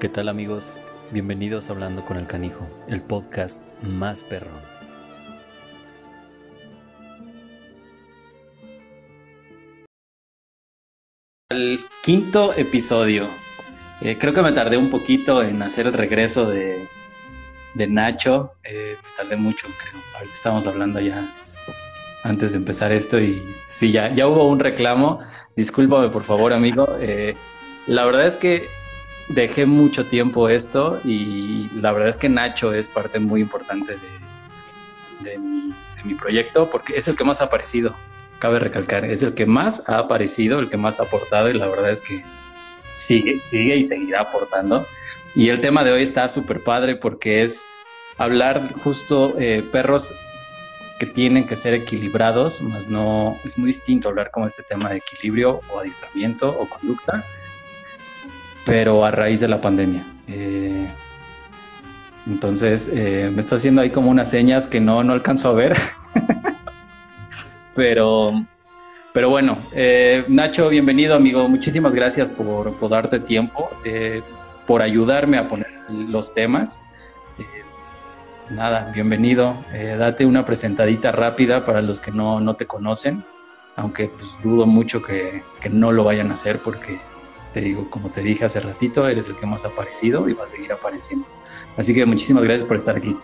¿Qué tal amigos? Bienvenidos a Hablando con el Canijo, el podcast más perrón. El quinto episodio. Eh, creo que me tardé un poquito en hacer el regreso de, de Nacho. Eh, me tardé mucho, creo. Ahorita estamos hablando ya antes de empezar esto y sí, ya, ya hubo un reclamo. Discúlpame por favor, amigo. Eh, la verdad es que dejé mucho tiempo esto y la verdad es que Nacho es parte muy importante de, mi proyecto porque es el que más ha aparecido. Cabe recalcar, es el que más ha aparecido, el que más ha aportado y la verdad es que sigue, sigue y seguirá aportando. Y el tema de hoy está súper padre porque es hablar justo eh, perros que tienen que ser equilibrados, más no es muy distinto hablar como este tema de equilibrio o adiestramiento o conducta, pero a raíz de la pandemia. Eh, entonces eh, me está haciendo ahí como unas señas que no, no alcanzo a ver, pero, pero bueno, eh, Nacho, bienvenido amigo, muchísimas gracias por, por darte tiempo, eh, por ayudarme a poner los temas. Eh, nada, bienvenido. Date una presentadita rápida para los que no, no te conocen, aunque pues, dudo mucho que, que, no lo vayan a hacer porque te digo, como te dije hace ratito, eres el que más ha aparecido y va a seguir apareciendo. Así que muchísimas gracias por estar aquí.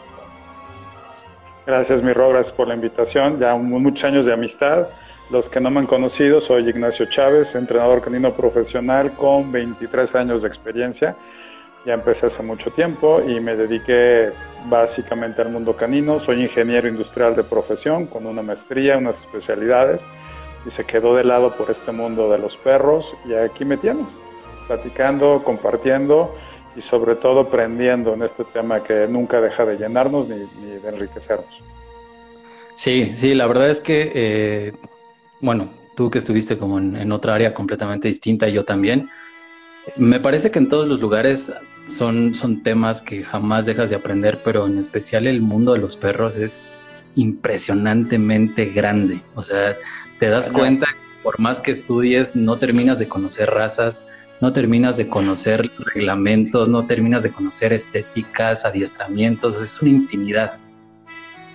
Gracias, mi Ro, gracias por la invitación. Ya muchos años de amistad. Los que no me han conocido, soy Ignacio Chávez, entrenador canino profesional con 23 años de experiencia. Ya empecé hace mucho tiempo y me dediqué básicamente al mundo canino. Soy ingeniero industrial de profesión con una maestría, unas especialidades y se quedó de lado por este mundo de los perros y aquí me tienes, platicando, compartiendo y sobre todo aprendiendo en este tema que nunca deja de llenarnos ni, de enriquecernos. Sí, sí, la verdad es que, eh, bueno, tú que estuviste como en, otra área completamente distinta yo también, me parece que en todos los lugares son, son temas que jamás dejas de aprender, pero en especial el mundo de los perros es impresionantemente grande. O sea, te das cuenta que por más que estudies, no terminas de conocer razas, no terminas de conocer reglamentos, no terminas de conocer estéticas, adiestramientos, es una infinidad.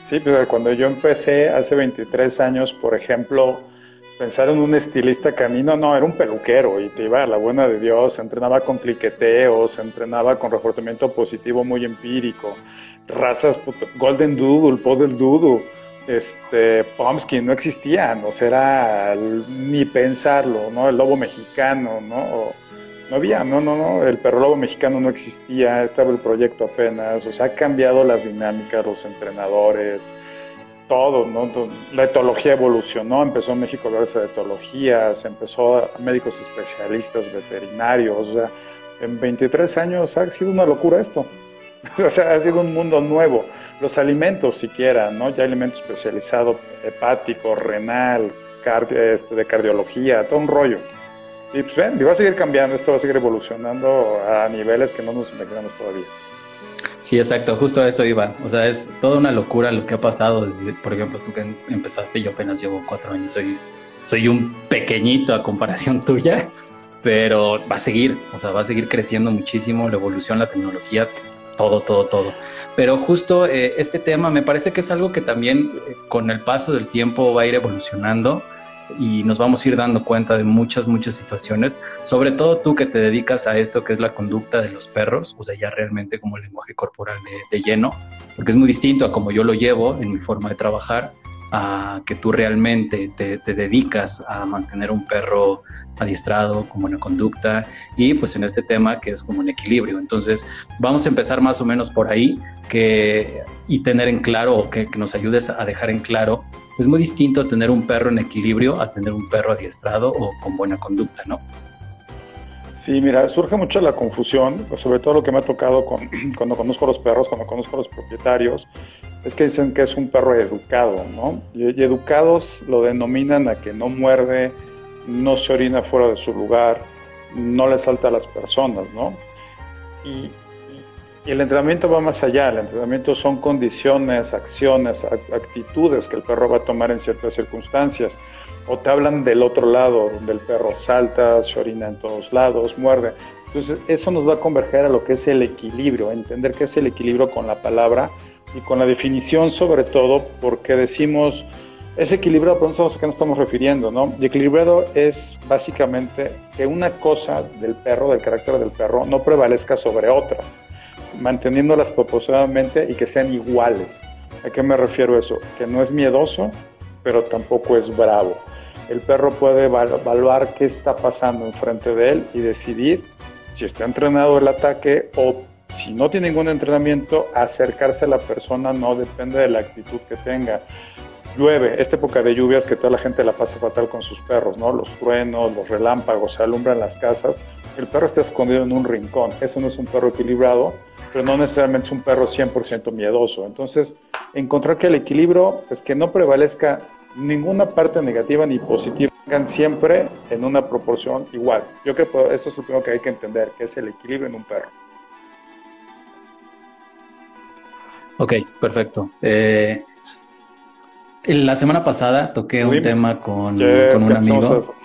Sí, pero cuando yo empecé hace 23 años, por ejemplo, pensar en un estilista canino, no, era un peluquero y te iba a la buena de Dios, entrenaba con cliqueteos, se entrenaba con reforzamiento positivo muy empírico, razas, Golden Doodle, Poodle Doodle, este, Pumpkin, no existían, o sea, era ni pensarlo, ¿no? El lobo mexicano, ¿no? No había, no, no, no, el perro lobo mexicano no existía, estaba el proyecto apenas, o sea, ha cambiado las dinámicas, los entrenadores, todo, ¿no? La etología evolucionó, empezó México a hablarse de etología, se empezó a médicos especialistas, veterinarios, o sea, en 23 años ha sido una locura esto, o sea, ha sido un mundo nuevo. Los alimentos siquiera, ¿no? Ya alimento especializado, hepático, renal, este, de cardiología, todo un rollo. Y pues ven, y va a seguir cambiando, esto va a seguir evolucionando a niveles que no nos imaginamos todavía. Sí, exacto, justo a eso iba. O sea, es toda una locura lo que ha pasado. Por ejemplo, tú que empezaste, yo apenas llevo cuatro años, soy, soy un pequeñito a comparación tuya, pero va a seguir, o sea, va a seguir creciendo muchísimo la evolución, la tecnología, todo, todo, todo. Pero justo eh, este tema me parece que es algo que también eh, con el paso del tiempo va a ir evolucionando y nos vamos a ir dando cuenta de muchas, muchas situaciones, sobre todo tú que te dedicas a esto que es la conducta de los perros, o sea, ya realmente como el lenguaje corporal de, de lleno, porque es muy distinto a como yo lo llevo en mi forma de trabajar, a que tú realmente te, dedicas a mantener un perro adiestrado con buena conducta y pues en este tema que es como un equilibrio. Entonces vamos a empezar más o menos por ahí que, y tener en claro, que, que nos ayudes a dejar en claro, es muy distinto tener un perro en equilibrio a tener un perro adiestrado o con buena conducta, ¿no? Sí, mira, surge mucho la confusión, sobre todo lo que me ha tocado con, cuando conozco a los perros, cuando conozco a los propietarios, es que dicen que es un perro educado, ¿no? Y, educados lo denominan a que no muerde, no se orina fuera de su lugar, no le salta a las personas, ¿no? Y, y el entrenamiento va más allá, el entrenamiento son condiciones, acciones, actitudes que el perro va a tomar en ciertas circunstancias. O te hablan del otro lado, donde el perro salta, se orina en todos lados, muerde. Entonces, eso nos va a converger a lo que es el equilibrio, entender qué es el equilibrio con la palabra y con la definición sobre todo, porque decimos, es equilibrado, pero no sabemos a qué nos estamos refiriendo, ¿no? Y equilibrado es básicamente que una cosa del perro, del carácter del perro, no prevalezca sobre otras, manteniéndolas proporcionalmente y que sean iguales. ¿A qué me refiero eso? Que no es miedoso, pero tampoco es bravo. El perro puede evaluar qué está pasando enfrente de él y decidir si está entrenado el ataque o si no tiene ningún entrenamiento, acercarse a la persona no depende de la actitud que tenga. Llueve, esta época de lluvias que toda la gente la pasa fatal con sus perros, ¿no? Los truenos, los relámpagos, se alumbran las casas. El perro está escondido en un rincón. Eso no es un perro equilibrado, pero no necesariamente es un perro 100% miedoso. Entonces, encontrar que el equilibrio es que no prevalezca ninguna parte negativa ni positiva siempre en una proporción igual. Yo creo que eso es lo primero que hay que entender, que es el equilibrio en un perro. Ok, perfecto. Eh, la semana pasada toqué un tema con, un amigo.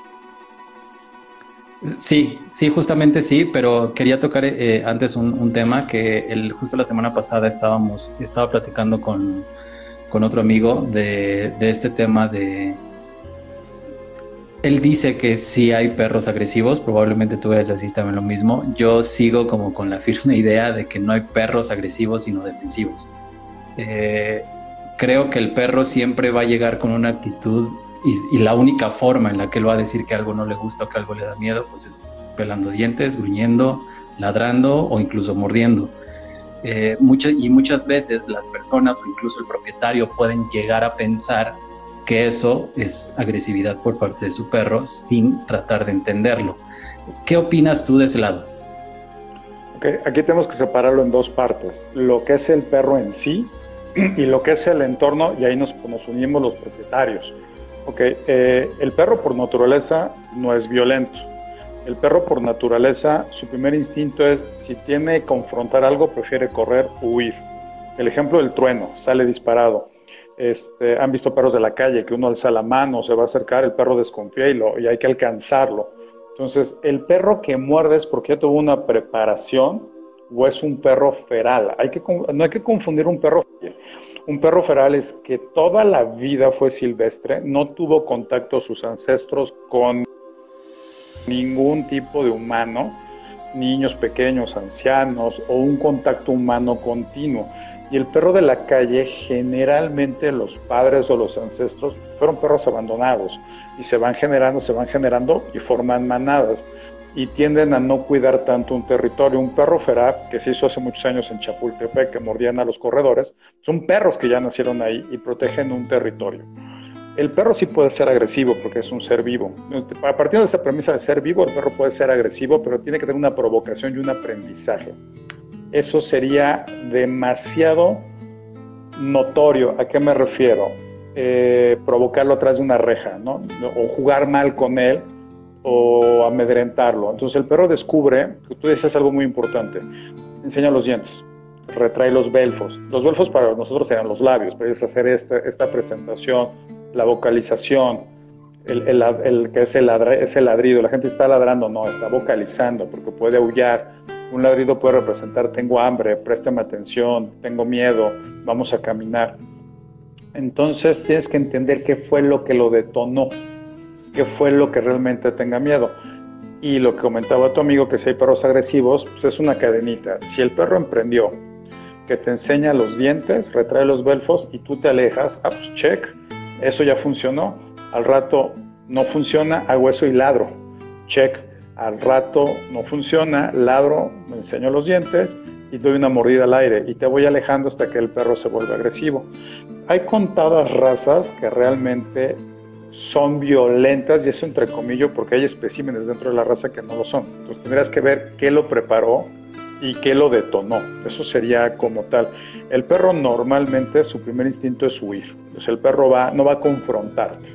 Sí, sí, justamente sí, pero quería tocar eh, antes un, tema que el, justo la semana pasada estábamos, estaba platicando con, con otro amigo de, de este tema de, él dice que sí hay perros agresivos, probablemente tú vayas a decir también lo mismo. Yo sigo como con la firme idea de que no hay perros agresivos sino defensivos. Eh, creo que el perro siempre va a llegar con una actitud y, la única forma en la que él va a decir que algo no le gusta o que algo le da miedo, pues es pelando dientes, gruñendo, ladrando o incluso mordiendo. Eh, y muchas veces las personas o incluso el propietario pueden llegar a pensar que eso es agresividad por parte de su perro sin tratar de entenderlo. ¿Qué opinas tú de ese lado? Okay, aquí tenemos que separarlo en dos partes, lo que es el perro en sí y lo que es el entorno, y ahí nos, unimos los propietarios. Okay, eh, el perro por naturaleza no es violento. El perro por naturaleza, su primer instinto es, si tiene que confrontar algo, prefiere correr huir. El ejemplo del trueno, sale disparado este, han visto perros de la calle que uno alza la mano, se va a acercar, el perro desconfía y, lo, y hay que alcanzarlo. Entonces, el perro que muerde es porque ya tuvo una preparación o es un perro feral. Hay que, no hay que confundir un perro un perro feral es que toda la vida fue silvestre, no tuvo contacto sus ancestros con ningún tipo de humano, niños pequeños, ancianos o un contacto humano continuo. Y el perro de la calle, generalmente los padres o los ancestros fueron perros abandonados y se van generando, se van generando y forman manadas y tienden a no cuidar tanto un territorio. Un perro feral que se hizo hace muchos años en Chapultepec, que mordían a los corredores, son perros que ya nacieron ahí y protegen un territorio. El perro sí puede ser agresivo porque es un ser vivo. A partir de esa premisa de ser vivo, el perro puede ser agresivo, pero tiene que tener una provocación y un aprendizaje eso sería demasiado notorio. ¿A qué me refiero? Eh, provocarlo atrás de una reja, ¿no? O jugar mal con él o amedrentarlo. Entonces el perro descubre, que tú dices algo muy importante, enseña los dientes, retrae los belfos. Los belfos para nosotros eran los labios, pero es hacer esta, esta presentación, la vocalización, el, el, que es el, es el ladrido. La gente está ladrando, no, está vocalizando porque puede aullar un ladrido puede representar tengo hambre, préstame atención, tengo miedo, vamos a caminar. Entonces tienes que entender qué fue lo que lo detonó, qué fue lo que realmente tenga miedo. Y lo que comentaba tu amigo, que si hay perros agresivos, pues es una cadenita. Si el perro emprendió, que te enseña los dientes, retrae los belfos y tú te alejas, ah, pues check, eso ya funcionó. Al rato no funciona, hago eso y ladro, check al rato no funciona, ladro, me enseño los dientes y doy una mordida al aire y te voy alejando hasta que el perro se vuelve agresivo. Hay contadas razas que realmente son violentas y eso entre comillas porque hay especímenes dentro de la raza que no lo son. Entonces tendrías que ver qué lo preparó y qué lo detonó. Eso sería como tal. El perro normalmente su primer instinto es huir. Entonces el perro va, no va a confrontarte.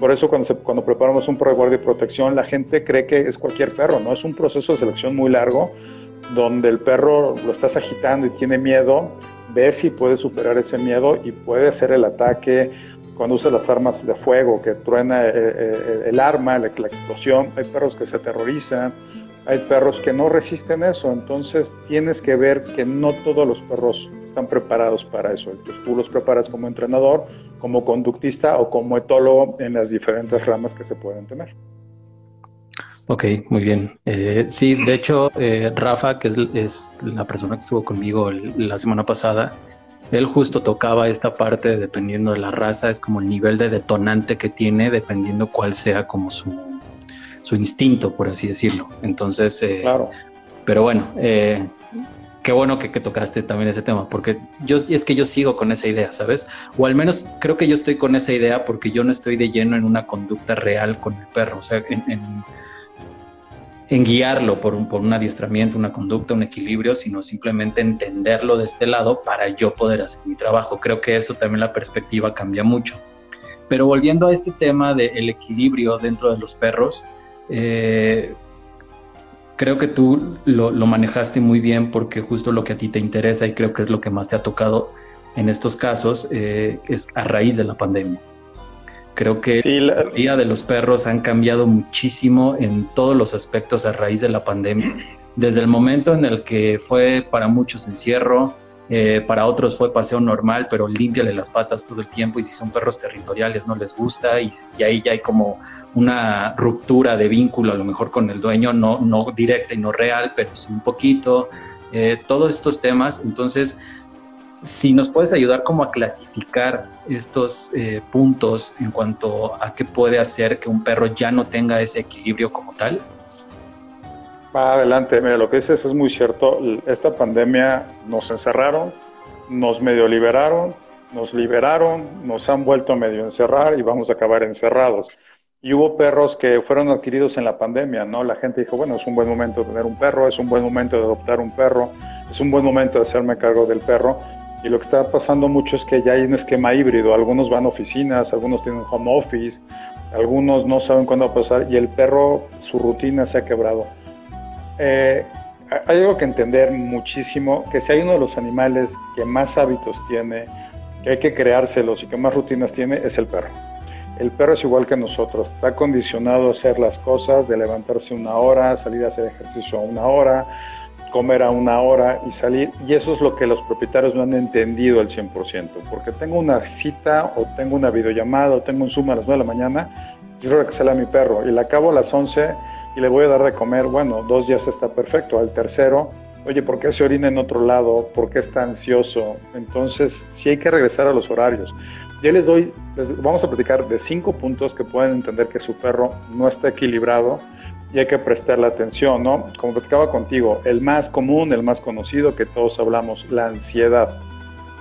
Por eso cuando, cuando preparamos un perro de guardia y protección, la gente cree que es cualquier perro, ¿no? Es un proceso de selección muy largo donde el perro lo estás agitando y tiene miedo, ves si puede superar ese miedo y puede hacer el ataque cuando usa las armas de fuego, que truena eh, eh, el, arma, la, explosión. Hay perros que se aterrorizan, hay perros que no resisten eso, entonces tienes que ver que no todos los perros están preparados para eso. Entonces tú los preparas como entrenador, como conductista o como etólogo en las diferentes ramas que se pueden tener. Ok, muy bien. Eh, sí, de hecho, eh, Rafa, que es, la persona que estuvo conmigo la semana pasada, él justo tocaba esta parte dependiendo de la raza, es como el nivel de detonante que tiene, dependiendo cuál sea como su, su instinto, por así decirlo. Entonces, eh, claro. pero bueno, eh, qué bueno que, tocaste también ese tema, porque yo es que yo sigo con esa idea, ¿sabes? O al menos creo que yo estoy con esa idea porque yo no estoy de lleno en una conducta real con el perro, o sea, en, en, guiarlo por un, por un adiestramiento, una conducta, un equilibrio, sino simplemente entenderlo de este lado para yo poder hacer mi trabajo. Creo que eso también la perspectiva cambia mucho. Pero volviendo a este tema del equilibrio dentro de los perros, eh, creo que tú lo, manejaste muy bien porque justo lo que a ti te interesa y creo que es lo que más te ha tocado en estos casos eh, es a raíz de la pandemia. Creo que la... vida de los perros han cambiado muchísimo en todos los aspectos a raíz de la pandemia. Desde el momento en el que fue para muchos encierro, eh, para otros fue paseo normal, pero límpiale las patas todo el tiempo y si son perros territoriales no les gusta y, ahí ya hay como una ruptura de vínculo a lo mejor con el dueño, no, no directa y no real, pero sí un poquito. Eh, todos estos temas, entonces, si nos puedes ayudar como a clasificar estos eh, puntos en cuanto a qué puede hacer que un perro ya no tenga ese equilibrio como tal. Va adelante, mira, lo que dices es muy cierto. Esta pandemia nos encerraron, nos medio liberaron, nos liberaron, nos han vuelto a medio encerrar y vamos a acabar encerrados. Y hubo perros que fueron adquiridos en la pandemia, ¿no? La gente dijo, bueno, es un buen momento de tener un perro, es un buen momento de adoptar un perro, es un buen momento de hacerme cargo del perro. Y lo que está pasando mucho es que ya hay un esquema híbrido. Algunos van a oficinas, algunos tienen home office, algunos no saben cuándo va a pasar y el perro, su rutina se ha quebrado. Eh, hay algo que entender muchísimo, que si hay uno de los animales que más hábitos tiene, que hay que creárselos y que más rutinas tiene, es el perro. El perro es igual que nosotros, está condicionado a hacer las cosas, de levantarse una hora, salir a hacer ejercicio a una hora, comer a una hora y salir. Y eso es lo que los propietarios no han entendido al 100%, porque tengo una cita o tengo una videollamada o tengo un Zoom a las 9 de la mañana, yo creo que sale a mi perro y la acabo a las 11 y le voy a dar de comer, bueno, dos días está perfecto, al tercero, oye, ¿por qué se orina en otro lado? ¿Por qué está ansioso? Entonces, sí hay que regresar a los horarios. Yo les doy, les vamos a platicar de cinco puntos que pueden entender que su perro no está equilibrado y hay que prestarle atención, ¿no? Como platicaba contigo, el más común, el más conocido que todos hablamos, la ansiedad.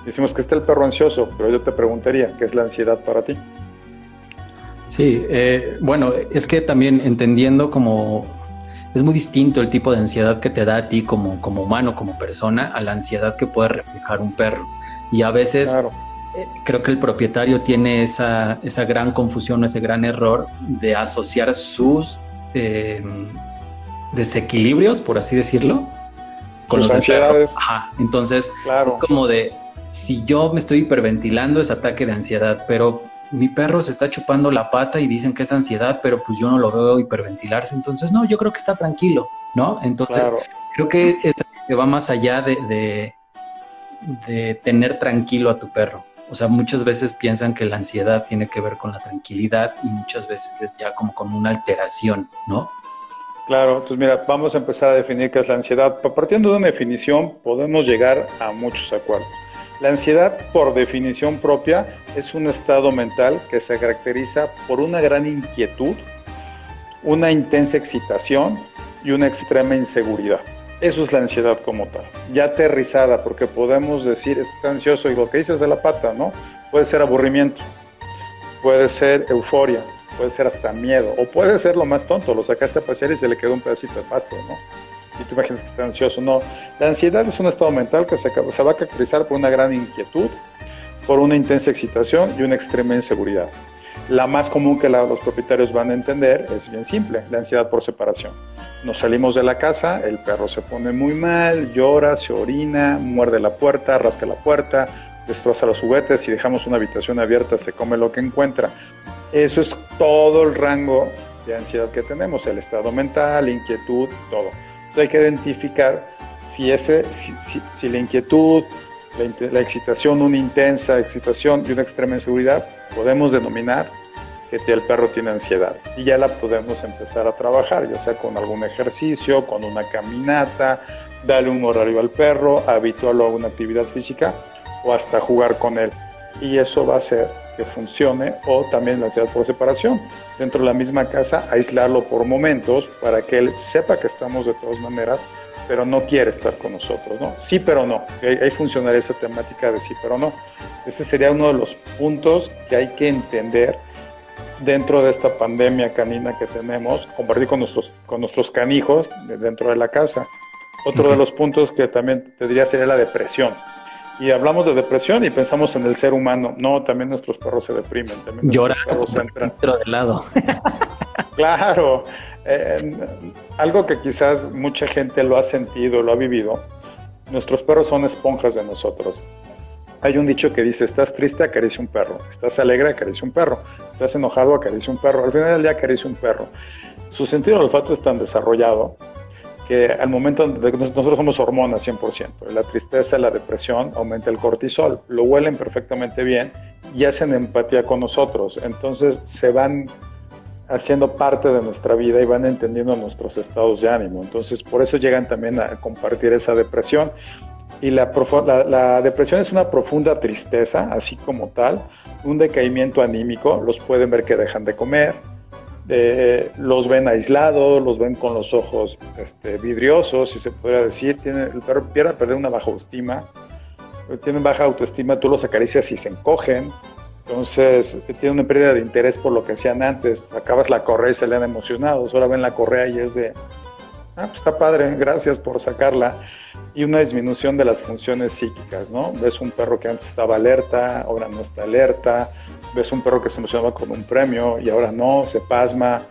Decimos que está el perro ansioso, pero yo te preguntaría, ¿qué es la ansiedad para ti? Sí, eh, bueno, es que también entendiendo como es muy distinto el tipo de ansiedad que te da a ti como, como humano, como persona, a la ansiedad que puede reflejar un perro. Y a veces eh, creo que el propietario tiene esa, esa gran confusión, ese gran error de asociar sus em, desequilibrios, por así decirlo, con los ansiedades. Ajá. Entonces, claro. como de si yo me estoy hiperventilando es ataque de ansiedad, pero mi perro se está chupando la pata y dicen que es ansiedad, pero pues yo no lo veo hiperventilarse, entonces no, yo creo que está tranquilo, ¿no? Entonces creo que es que va más allá de, de, tener tranquilo a tu perro. O sea, muchas veces piensan que la ansiedad tiene que ver con la tranquilidad y muchas veces es ya como con una alteración, ¿no? Claro, entonces mira, vamos a empezar a definir qué es la ansiedad. Partiendo de una definición, podemos llegar a muchos acuerdos. La ansiedad, por definición propia, es un estado mental que se caracteriza por una gran inquietud, una intensa excitación y una extrema inseguridad. Eso es la ansiedad como tal, ya aterrizada, porque podemos decir está ansioso y lo que dices de la pata, ¿no? Puede ser aburrimiento, puede ser euforia, puede ser hasta miedo, o puede ser lo más tonto, lo sacaste a pasear y se le quedó un pedacito de pasto, ¿no? y tú imaginas que está ansioso. No, la ansiedad es un estado mental que se, se va a caracterizar por una gran inquietud, por una intensa excitación y una extrema inseguridad. La más común que los propietarios van a entender es bien simple, la ansiedad por separación. Nos salimos de la casa, el perro se pone muy mal, llora, se orina, muerde la puerta, rasca la puerta, destroza los juguetes, si dejamos una habitación abierta se come lo que encuentra. Eso es todo el rango de ansiedad que tenemos, el estado mental, inquietud, todo. Entonces hay que identificar si, ese, si, la inquietud, la, excitación, una intensa excitación y una extrema inseguridad, podemos denominar que el perro tiene ansiedad. Y ya la podemos empezar a trabajar, ya sea con algún ejercicio, con una caminata, darle un horario al perro, habituarlo a una actividad física o hasta jugar con él. Y eso va a hacer que funcione o también la ansiedad por separación. Dentro de la misma casa, aislarlo por momentos para que él sepa que estamos de todas maneras, pero no quiere estar con nosotros, ¿no? Sí, pero no. Ahí, funcionaría esa temática de sí, pero no. Ese sería uno de los puntos que hay que entender dentro de esta pandemia canina que tenemos, compartir con nuestros, con nuestros canijos dentro de la casa. Otro de los puntos que también te diría sería la depresión y hablamos de depresión y pensamos en el ser humano. No, también nuestros perros se deprimen. También Lloran dentro del lado. claro. Eh, algo que quizás mucha gente lo ha sentido, lo ha vivido. Nuestros perros son esponjas de nosotros. Hay un dicho que dice, estás triste, acaricia un perro. Estás alegre, acaricia un perro. Estás enojado, acaricia un perro. Al final del día acaricia un perro. Su sentido del olfato es tan desarrollado que al momento de nosotros somos hormonas 100%, la tristeza, la depresión aumenta el cortisol, lo huelen perfectamente bien y hacen empatía con nosotros, entonces se van haciendo parte de nuestra vida y van entendiendo nuestros estados de ánimo, entonces por eso llegan también a compartir esa depresión y la, la depresión es una profunda tristeza, así como tal, un decaimiento anímico, los pueden ver que dejan de comer, eh, los ven aislados, los ven con los ojos este, vidriosos, si se pudiera decir. Tiene, el perro pierde perder una baja autoestima. Tienen baja autoestima, tú los acaricias y se encogen. Entonces, tiene una pérdida de interés por lo que hacían antes. Acabas la correa y se le han emocionado. Ahora ven la correa y es de, ah, pues está padre, gracias por sacarla. Y una disminución de las funciones psíquicas, ¿no? Ves un perro que antes estaba alerta, ahora no está alerta ves un perro que se emocionaba con un premio y ahora no, se pasma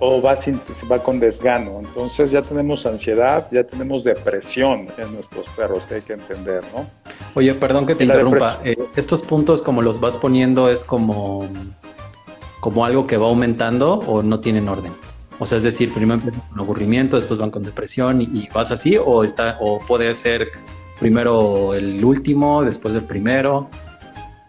o va, sin, va con desgano. Entonces ya tenemos ansiedad, ya tenemos depresión en nuestros perros que hay que entender, ¿no? Oye, perdón que te interrumpa. Eh, estos puntos como los vas poniendo es como, como algo que va aumentando o no tienen orden. O sea, es decir, primero empiezan con aburrimiento, después van con depresión y, y vas así, o está, o puede ser primero el último, después el primero.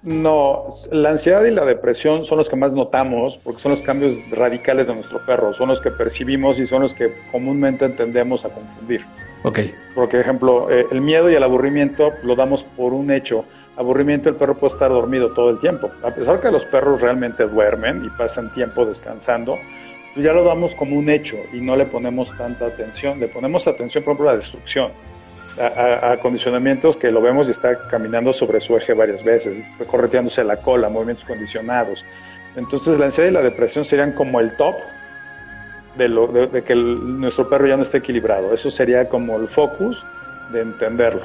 No, la ansiedad y la depresión son los que más notamos porque son los cambios radicales de nuestro perro, son los que percibimos y son los que comúnmente entendemos a confundir. Ok. Por ejemplo, eh, el miedo y el aburrimiento lo damos por un hecho. Aburrimiento, el perro puede estar dormido todo el tiempo. A pesar que los perros realmente duermen y pasan tiempo descansando, pues ya lo damos como un hecho y no le ponemos tanta atención. Le ponemos atención, por ejemplo, a la destrucción a, condicionamientos que lo vemos y está caminando sobre su eje varias veces, correteándose la cola, movimientos condicionados. Entonces la ansiedad y la depresión serían como el top de, lo, de, que nuestro perro ya no esté equilibrado. Eso sería como el focus de entenderlo.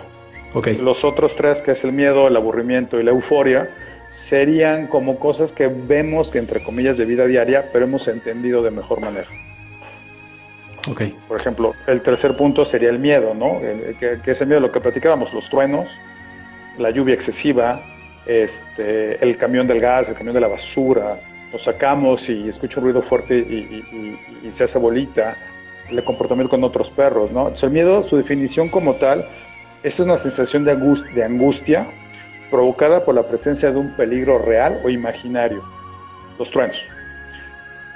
Okay. Los otros tres, que es el miedo, el aburrimiento y la euforia, serían como cosas que vemos que entre comillas de vida diaria, pero hemos entendido de mejor manera. Por ejemplo, el tercer punto sería el miedo, ¿no? Que, es el miedo de lo que platicábamos, los truenos, la lluvia excesiva, este, el camión del gas, el camión de la basura, lo sacamos y escucha un ruido fuerte y, se hace bolita, el comportamiento con otros perros, ¿no? Entonces, el miedo, su definición como tal, es una sensación de angustia provocada por la presencia de un peligro real o imaginario, los truenos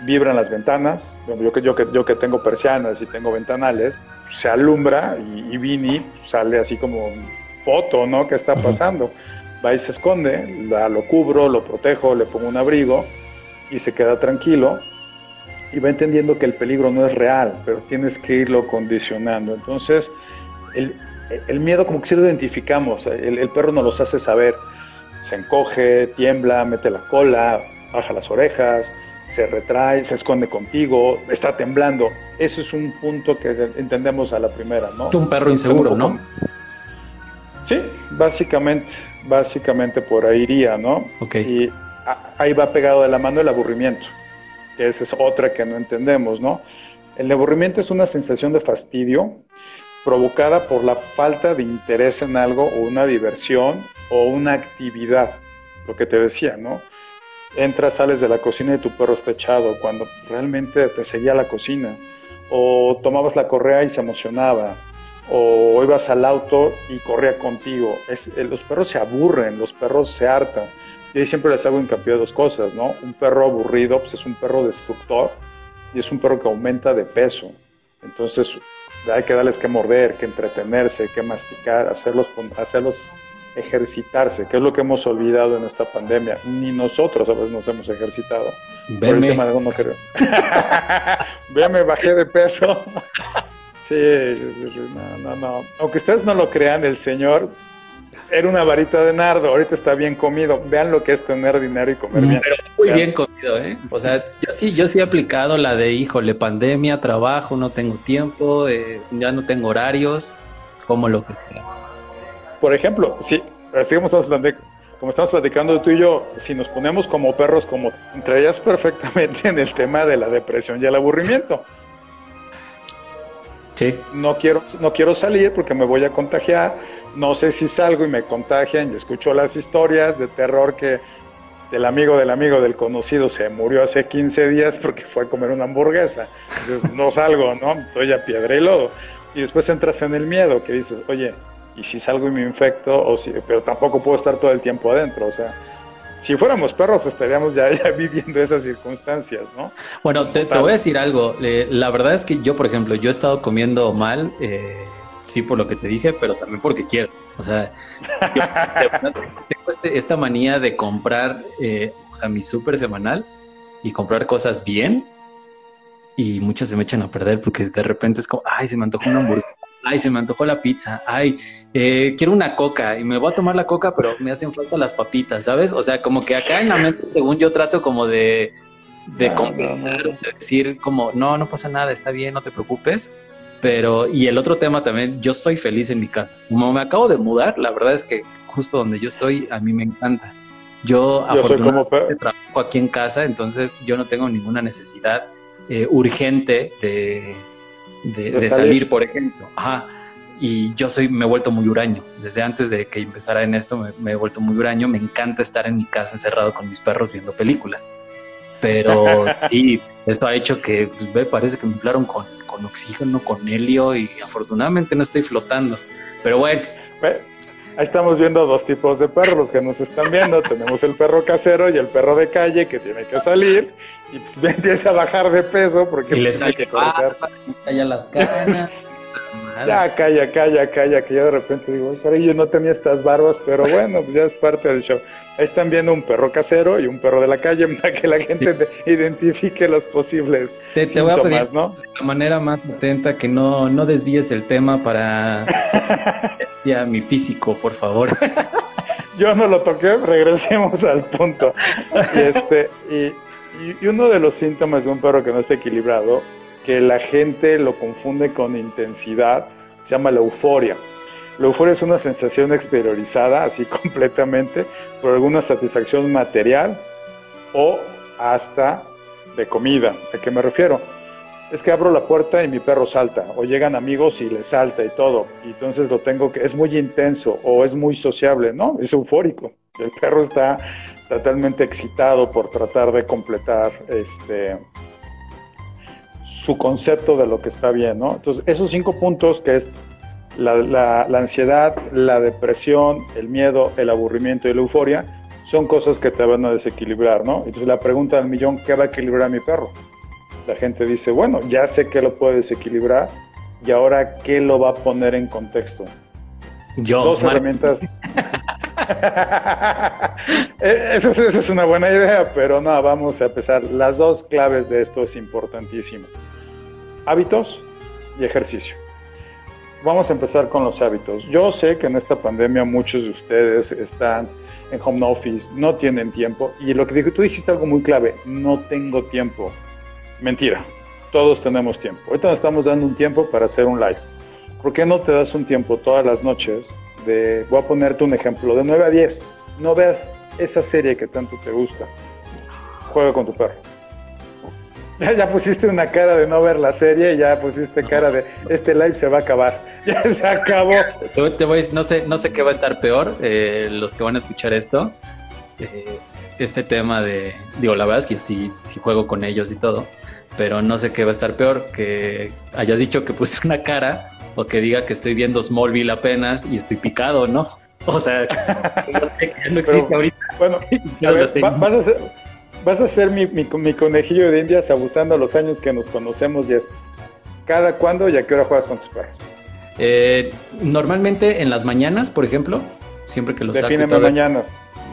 vibran las ventanas. Yo que, yo que, yo que tengo persianas y tengo ventanales, se alumbra y, Vini sale así como foto, ¿no? ¿Qué está pasando? Va y se esconde, lo cubro, lo protejo, le pongo un abrigo y se queda tranquilo y va entendiendo que el peligro no es real, pero tienes que irlo condicionando. Entonces, el, el miedo como que si lo identificamos, el, el perro nos los hace saber, se encoge, tiembla, mete la cola, baja las orejas, se retrae, se esconde contigo, está temblando. Eso es un punto que entendemos a la primera, ¿no? Un perro inseguro, ¿no? Sí, básicamente, básicamente por ahí iría, ¿no? Ok. Y ahí va pegado de la mano el aburrimiento, esa es otra que no entendemos, ¿no? El aburrimiento es una sensación de fastidio provocada por la falta de interés en algo o una diversión o una actividad, lo que te decía, ¿no? entras, sales de la cocina y tu perro está echado, cuando realmente te seguía la cocina, o tomabas la correa y se emocionaba, o ibas al auto y corría contigo. Eh, los perros se aburren, los perros se hartan. Y ahí siempre les hago hincapié de dos cosas, ¿no? Un perro aburrido pues es un perro destructor y es un perro que aumenta de peso. Entonces hay que darles que morder, que entretenerse, que masticar, hacerlos, hacerlos ejercitarse, que es lo que hemos olvidado en esta pandemia. Ni nosotros a veces nos hemos ejercitado. Veme. Véame, bajé de peso. sí, no, no, no. Aunque ustedes no lo crean, el Señor era una varita de nardo, ahorita está bien comido. Vean lo que es tener dinero y comer bien. Pero muy bien comido, ¿eh? O sea, yo sí, yo sí he aplicado la de, híjole, pandemia, trabajo, no tengo tiempo, eh, ya no tengo horarios, como lo que sea. Por ejemplo, si, estamos como estamos platicando tú y yo, si nos ponemos como perros, como entrarías perfectamente en el tema de la depresión y el aburrimiento. Sí. No quiero, no quiero salir porque me voy a contagiar no sé si salgo y me contagian y escucho las historias de terror que el amigo del amigo del conocido se murió hace 15 días porque fue a comer una hamburguesa. Entonces no salgo, ¿no? Estoy a piedra y lodo. Y después entras en el miedo que dices, oye, ¿y si salgo y me infecto? O si, pero tampoco puedo estar todo el tiempo adentro. O sea, si fuéramos perros estaríamos ya, ya viviendo esas circunstancias, ¿no? Bueno, te, voy a decir algo. la verdad es que yo, por ejemplo, yo he estado comiendo mal. Eh, sí por lo que te dije, pero también porque quiero. O sea, tengo este, esta manía de comprar, eh, o sea, mi súper semanal y comprar cosas bien y muchas se me echan a perder porque de repente es como, ay, se me antojó una hamburguesa, ay, se me antojó la pizza, ay, eh, quiero una coca y me voy a tomar la coca, pero me hacen falta las papitas, ¿sabes? O sea, como que acá en la mente, según yo trato como de, de compensar, de decir como, no, no pasa nada, está bien, no te preocupes pero, y el otro tema también, yo soy feliz en mi casa. Como me acabo de mudar, la verdad es que justo donde yo estoy, a mí me encanta. Yo, afortunadamente trabajo aquí en casa, entonces yo no tengo ninguna necesidad eh, urgente de, de, salir. por ejemplo. Ajá. Y yo soy, me he vuelto muy huraño. Desde antes de que empezara en esto, me, me he vuelto muy huraño. Me encanta estar en mi casa encerrado con mis perros viendo películas. Pero sí, esto ha hecho que pues, me parece que me inflaron con con oxígeno, con helio y afortunadamente no estoy flotando. Pero bueno. Ahí estamos viendo dos tipos de perros que nos están viendo. Tenemos el perro casero y el perro de calle que tiene que salir y pues, empieza a bajar de peso porque y le sale que correr. las canas. ya, calla, calla, calla, que ya de repente digo, yo no tenía estas barbas, pero bueno, pues ya es parte del show. Ahí están viendo un perro casero y un perro de la calle para que la gente identifique los posibles te, te voy a pedir ¿no? De la manera más atenta que no, no desvíes el tema para ya mi físico, por favor. Yo no lo toqué, regresemos al punto. Y, este, y, y uno de los síntomas de un perro que no está equilibrado, que la gente lo confunde con intensidad, se llama la euforia. La euforia es una sensación exteriorizada, así completamente, por alguna satisfacción material o hasta de comida. ¿A qué me refiero? Es que abro la puerta y mi perro salta, o llegan amigos y le salta y todo, y entonces lo tengo que, es muy intenso o es muy sociable, ¿no? Es eufórico. El perro está totalmente excitado por tratar de completar este su concepto de lo que está bien, ¿no? Entonces, esos cinco puntos que es la, ansiedad, la depresión, el miedo, el aburrimiento y la euforia son cosas que te van a desequilibrar, ¿no? Entonces la pregunta del millón, ¿qué va a equilibrar a mi perro? La gente dice, bueno, ya sé que lo puede desequilibrar y ahora, ¿qué lo va a poner en contexto? Yo. Dos herramientas. E, esa, esa es una buena idea, pero no, vamos a empezar. Las dos claves de esto es importantísimo. Hábitos y ejercicio. Vamos a empezar con los hábitos. Yo sé que en esta pandemia muchos de ustedes están en home office, no tienen tiempo. Y lo que tú dijiste algo muy clave, no tengo tiempo. Mentira, todos tenemos tiempo. Ahorita nos estamos dando un tiempo para hacer un live. ¿Por qué no te das un tiempo todas las noches de, voy a ponerte un ejemplo, de 9 a 10? No veas esa serie que tanto te gusta. Juega con tu perro Ya, pusiste una cara de no ver la serie, ya pusiste cara de este live se va a acabar. Ya se acabó. Te voy, no sé, no sé qué va a estar peor, eh, los que van a escuchar esto. Eh, este tema de, digo, la verdad es que yo sí, sí juego con ellos y todo, pero no sé qué va a estar peor, que hayas dicho que puse una cara o que diga que estoy viendo Smallville apenas y estoy picado, ¿no? O sea, no sé, que no existe ahorita. Bueno, vas, a ser, vas a ser mi, mi, mi, conejillo de indias abusando los años que nos conocemos y es, ¿cada cuándo y a qué hora juegas con tus perros? Eh, normalmente en las mañanas, por ejemplo, siempre que los Defíneme mañanas.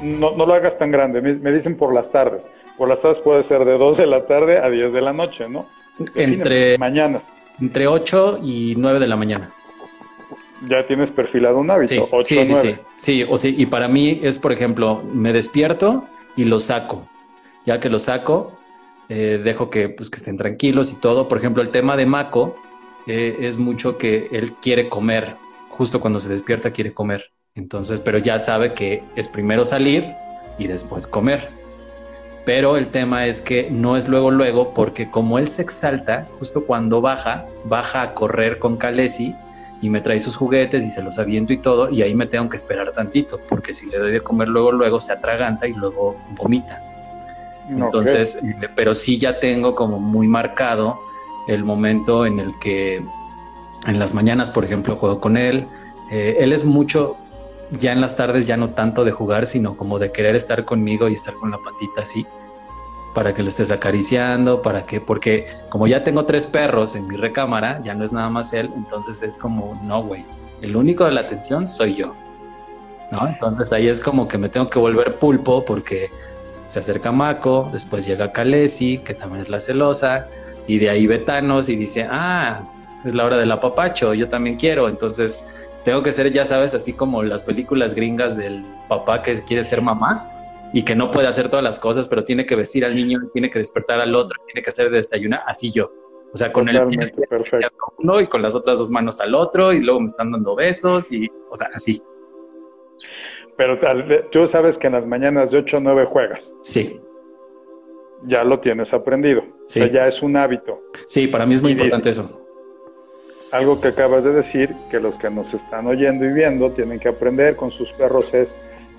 No, no lo hagas tan grande, me, dicen por las tardes. Por las tardes puede ser de 2 de la tarde a 10 de la noche, ¿no? entre mañana. Entre 8 y 9 de la mañana. Ya tienes perfilado un hábito. Sí, 8 sí, sí, sí, sí. o sí. Y para mí es, por ejemplo, me despierto y lo saco. Ya que lo saco, eh, dejo que, pues, que estén tranquilos y todo. Por ejemplo, el tema de Mako eh, es mucho que él quiere comer. Justo cuando se despierta quiere comer. Entonces, pero ya sabe que es primero salir y después comer. Pero el tema es que no es luego luego porque como él se exalta, justo cuando baja, baja a correr con Kalesi y me trae sus juguetes y se los aviento y todo y ahí me tengo que esperar tantito porque si le doy de comer luego luego se atraganta y luego vomita. Entonces, eh, pero sí ya tengo como muy marcado el momento en el que en las mañanas, por ejemplo, juego con él. Eh, él es mucho, ya en las tardes ya no tanto de jugar, sino como de querer estar conmigo y estar con la patita así, para que lo estés acariciando, para que, porque como ya tengo tres perros en mi recámara, ya no es nada más él, entonces es como, no, güey, el único de la atención soy yo, ¿no? Entonces ahí es como que me tengo que volver pulpo porque se acerca Mako, después llega Kalesi, que también es la celosa, y de ahí Betanos y dice, ah, es la hora del apapacho, yo también quiero, entonces tengo que ser, ya sabes, así como las películas gringas del papá que quiere ser mamá y que no puede hacer todas las cosas, pero tiene que vestir al niño, tiene que despertar al otro, tiene que hacer desayunar, así yo. O sea, con el uno y con las otras dos manos al otro y luego me están dando besos y, o sea, así. Pero tú sabes que en las mañanas de 8 o 9 juegas. Sí. Ya lo tienes aprendido. Sí. O sea, ya es un hábito. Sí, para mí es muy importante eso algo que acabas de decir, que los que nos están oyendo y viendo tienen que aprender con sus perros es,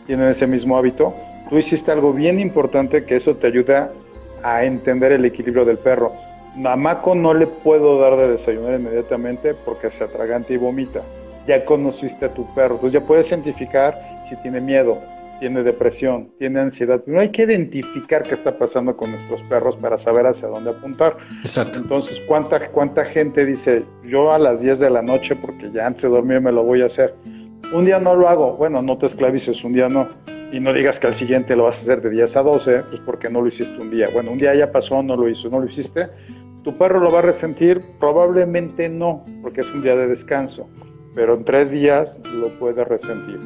tienen ese mismo hábito. Tú hiciste algo bien importante que eso te ayuda a entender el equilibrio del perro. Mamaco no le puedo dar de desayunar inmediatamente porque se atraganta y vomita. Ya conociste a tu perro, entonces ya puedes identificar si tiene miedo, tiene depresión, tiene ansiedad. No hay que identificar qué está pasando con nuestros perros para saber hacia dónde apuntar. Exacto. Entonces, ¿cuánta, cuánta gente dice, yo a las 10 de la noche, porque ya antes de dormir me lo voy a hacer? Un día no lo hago. Bueno, no te esclavices, un día no. Y no digas que al siguiente lo vas a hacer de 10 a 12, pues porque no lo hiciste un día. Bueno, un día ya pasó, no lo hizo, no lo hiciste. ¿Tu perro lo va a resentir? Probablemente no, porque es un día de descanso. Pero en tres días lo puede resentir.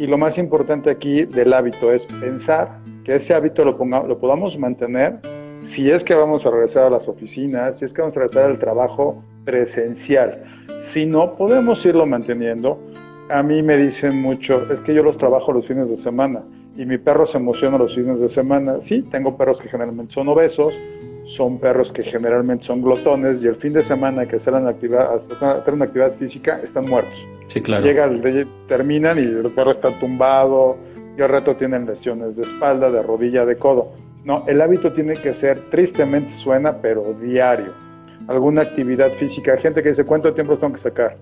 Y lo más importante aquí del hábito es pensar que ese hábito lo, lo podamos mantener si es que vamos a regresar a las oficinas, si es que vamos a regresar al trabajo presencial. Si no, podemos irlo manteniendo. A mí me dicen mucho, es que yo los trabajo los fines de semana y mi perro se emociona los fines de semana. Sí, tengo perros que generalmente son obesos, son perros que generalmente son glotones y el fin de semana que hacen actividad, hacer una actividad física están muertos. Sí, claro. Llega, terminan y el perro está tumbado y al rato tienen lesiones de espalda, de rodilla, de codo. No, el hábito tiene que ser, tristemente suena, pero diario. Alguna actividad física. Hay gente que dice, ¿cuánto tiempo tengo que sacar?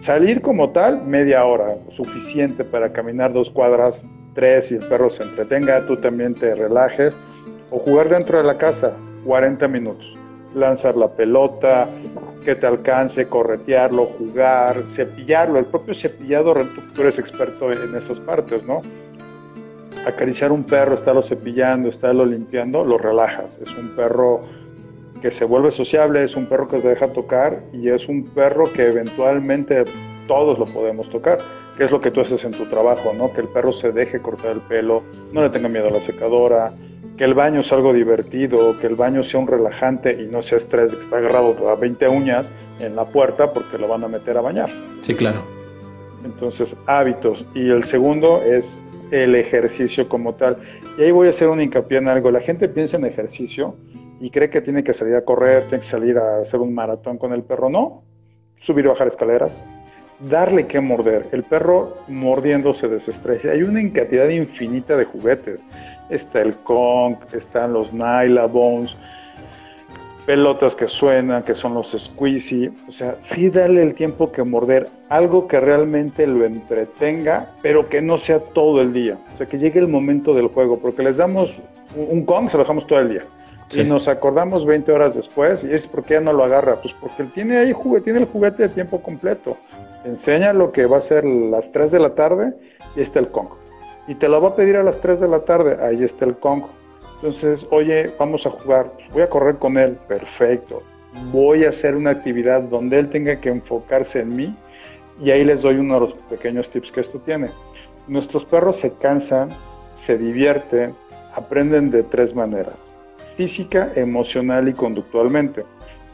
Salir como tal, media hora, suficiente para caminar dos cuadras, tres, y el perro se entretenga, tú también te relajes o jugar dentro de la casa 40 minutos. Lanzar la pelota, que te alcance, corretearlo, jugar, cepillarlo. El propio cepillado, tú eres experto en esas partes, ¿no? Acariciar un perro, estarlo cepillando, estarlo limpiando, lo relajas. Es un perro que se vuelve sociable, es un perro que se deja tocar y es un perro que eventualmente todos lo podemos tocar, que es lo que tú haces en tu trabajo, ¿no? Que el perro se deje cortar el pelo, no le tenga miedo a la secadora, que el baño es algo divertido, que el baño sea un relajante y no sea estrés que está agarrado a 20 uñas en la puerta porque lo van a meter a bañar. Sí, claro. Entonces, hábitos. Y el segundo es el ejercicio como tal. Y ahí voy a hacer un hincapié en algo. La gente piensa en ejercicio y cree que tiene que salir a correr, tiene que salir a hacer un maratón con el perro. No, subir y bajar escaleras, darle que morder. El perro mordiendo se desestresa. Hay una cantidad infinita de juguetes. Está el Kong, están los Nyla Bones, pelotas que suenan, que son los squeezy. O sea, sí darle el tiempo que morder. Algo que realmente lo entretenga, pero que no sea todo el día. O sea, que llegue el momento del juego. Porque les damos un Kong, se lo dejamos todo el día. Y nos acordamos 20 horas después, y es porque ya no lo agarra, pues porque él tiene ahí juguete, tiene el juguete de tiempo completo. Enseña lo que va a ser las 3 de la tarde y está el Kong. Y te lo va a pedir a las 3 de la tarde, ahí está el Kong. Entonces, oye, vamos a jugar, pues voy a correr con él, perfecto. Voy a hacer una actividad donde él tenga que enfocarse en mí y ahí les doy uno de los pequeños tips que esto tiene. Nuestros perros se cansan, se divierten, aprenden de tres maneras física, emocional y conductualmente.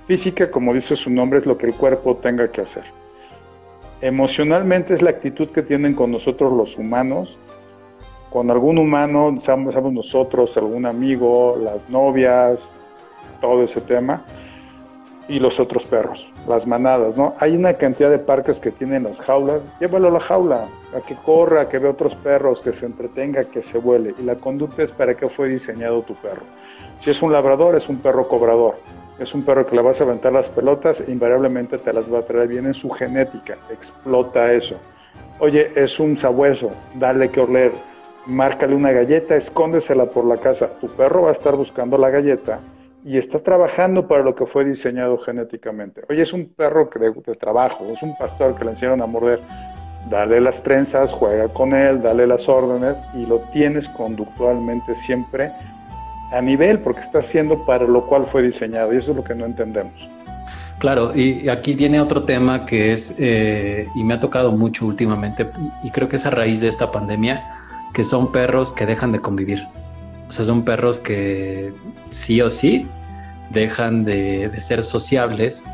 Física, como dice su nombre, es lo que el cuerpo tenga que hacer. Emocionalmente es la actitud que tienen con nosotros los humanos, con algún humano, sabemos nosotros, algún amigo, las novias, todo ese tema, y los otros perros, las manadas, ¿no? Hay una cantidad de parques que tienen las jaulas, llévalo a la jaula, a que corra, a que vea otros perros, que se entretenga, que se vuele. Y la conducta es para qué fue diseñado tu perro. Si es un labrador, es un perro cobrador. Es un perro que le vas a aventar las pelotas e invariablemente te las va a traer bien en su genética. Explota eso. Oye, es un sabueso, dale que oler. Márcale una galleta, escóndesela por la casa. Tu perro va a estar buscando la galleta y está trabajando para lo que fue diseñado genéticamente. Oye, es un perro de, de trabajo, es un pastor que le enseñaron a morder. Dale las trenzas, juega con él, dale las órdenes y lo tienes conductualmente siempre a nivel, porque está haciendo para lo cual fue diseñado, y eso es lo que no entendemos. Claro, y aquí viene otro tema que es, eh, y me ha tocado mucho últimamente, y creo que es a raíz de esta pandemia, que son perros que dejan de convivir. O sea, son perros que sí o sí dejan de, ser sociables,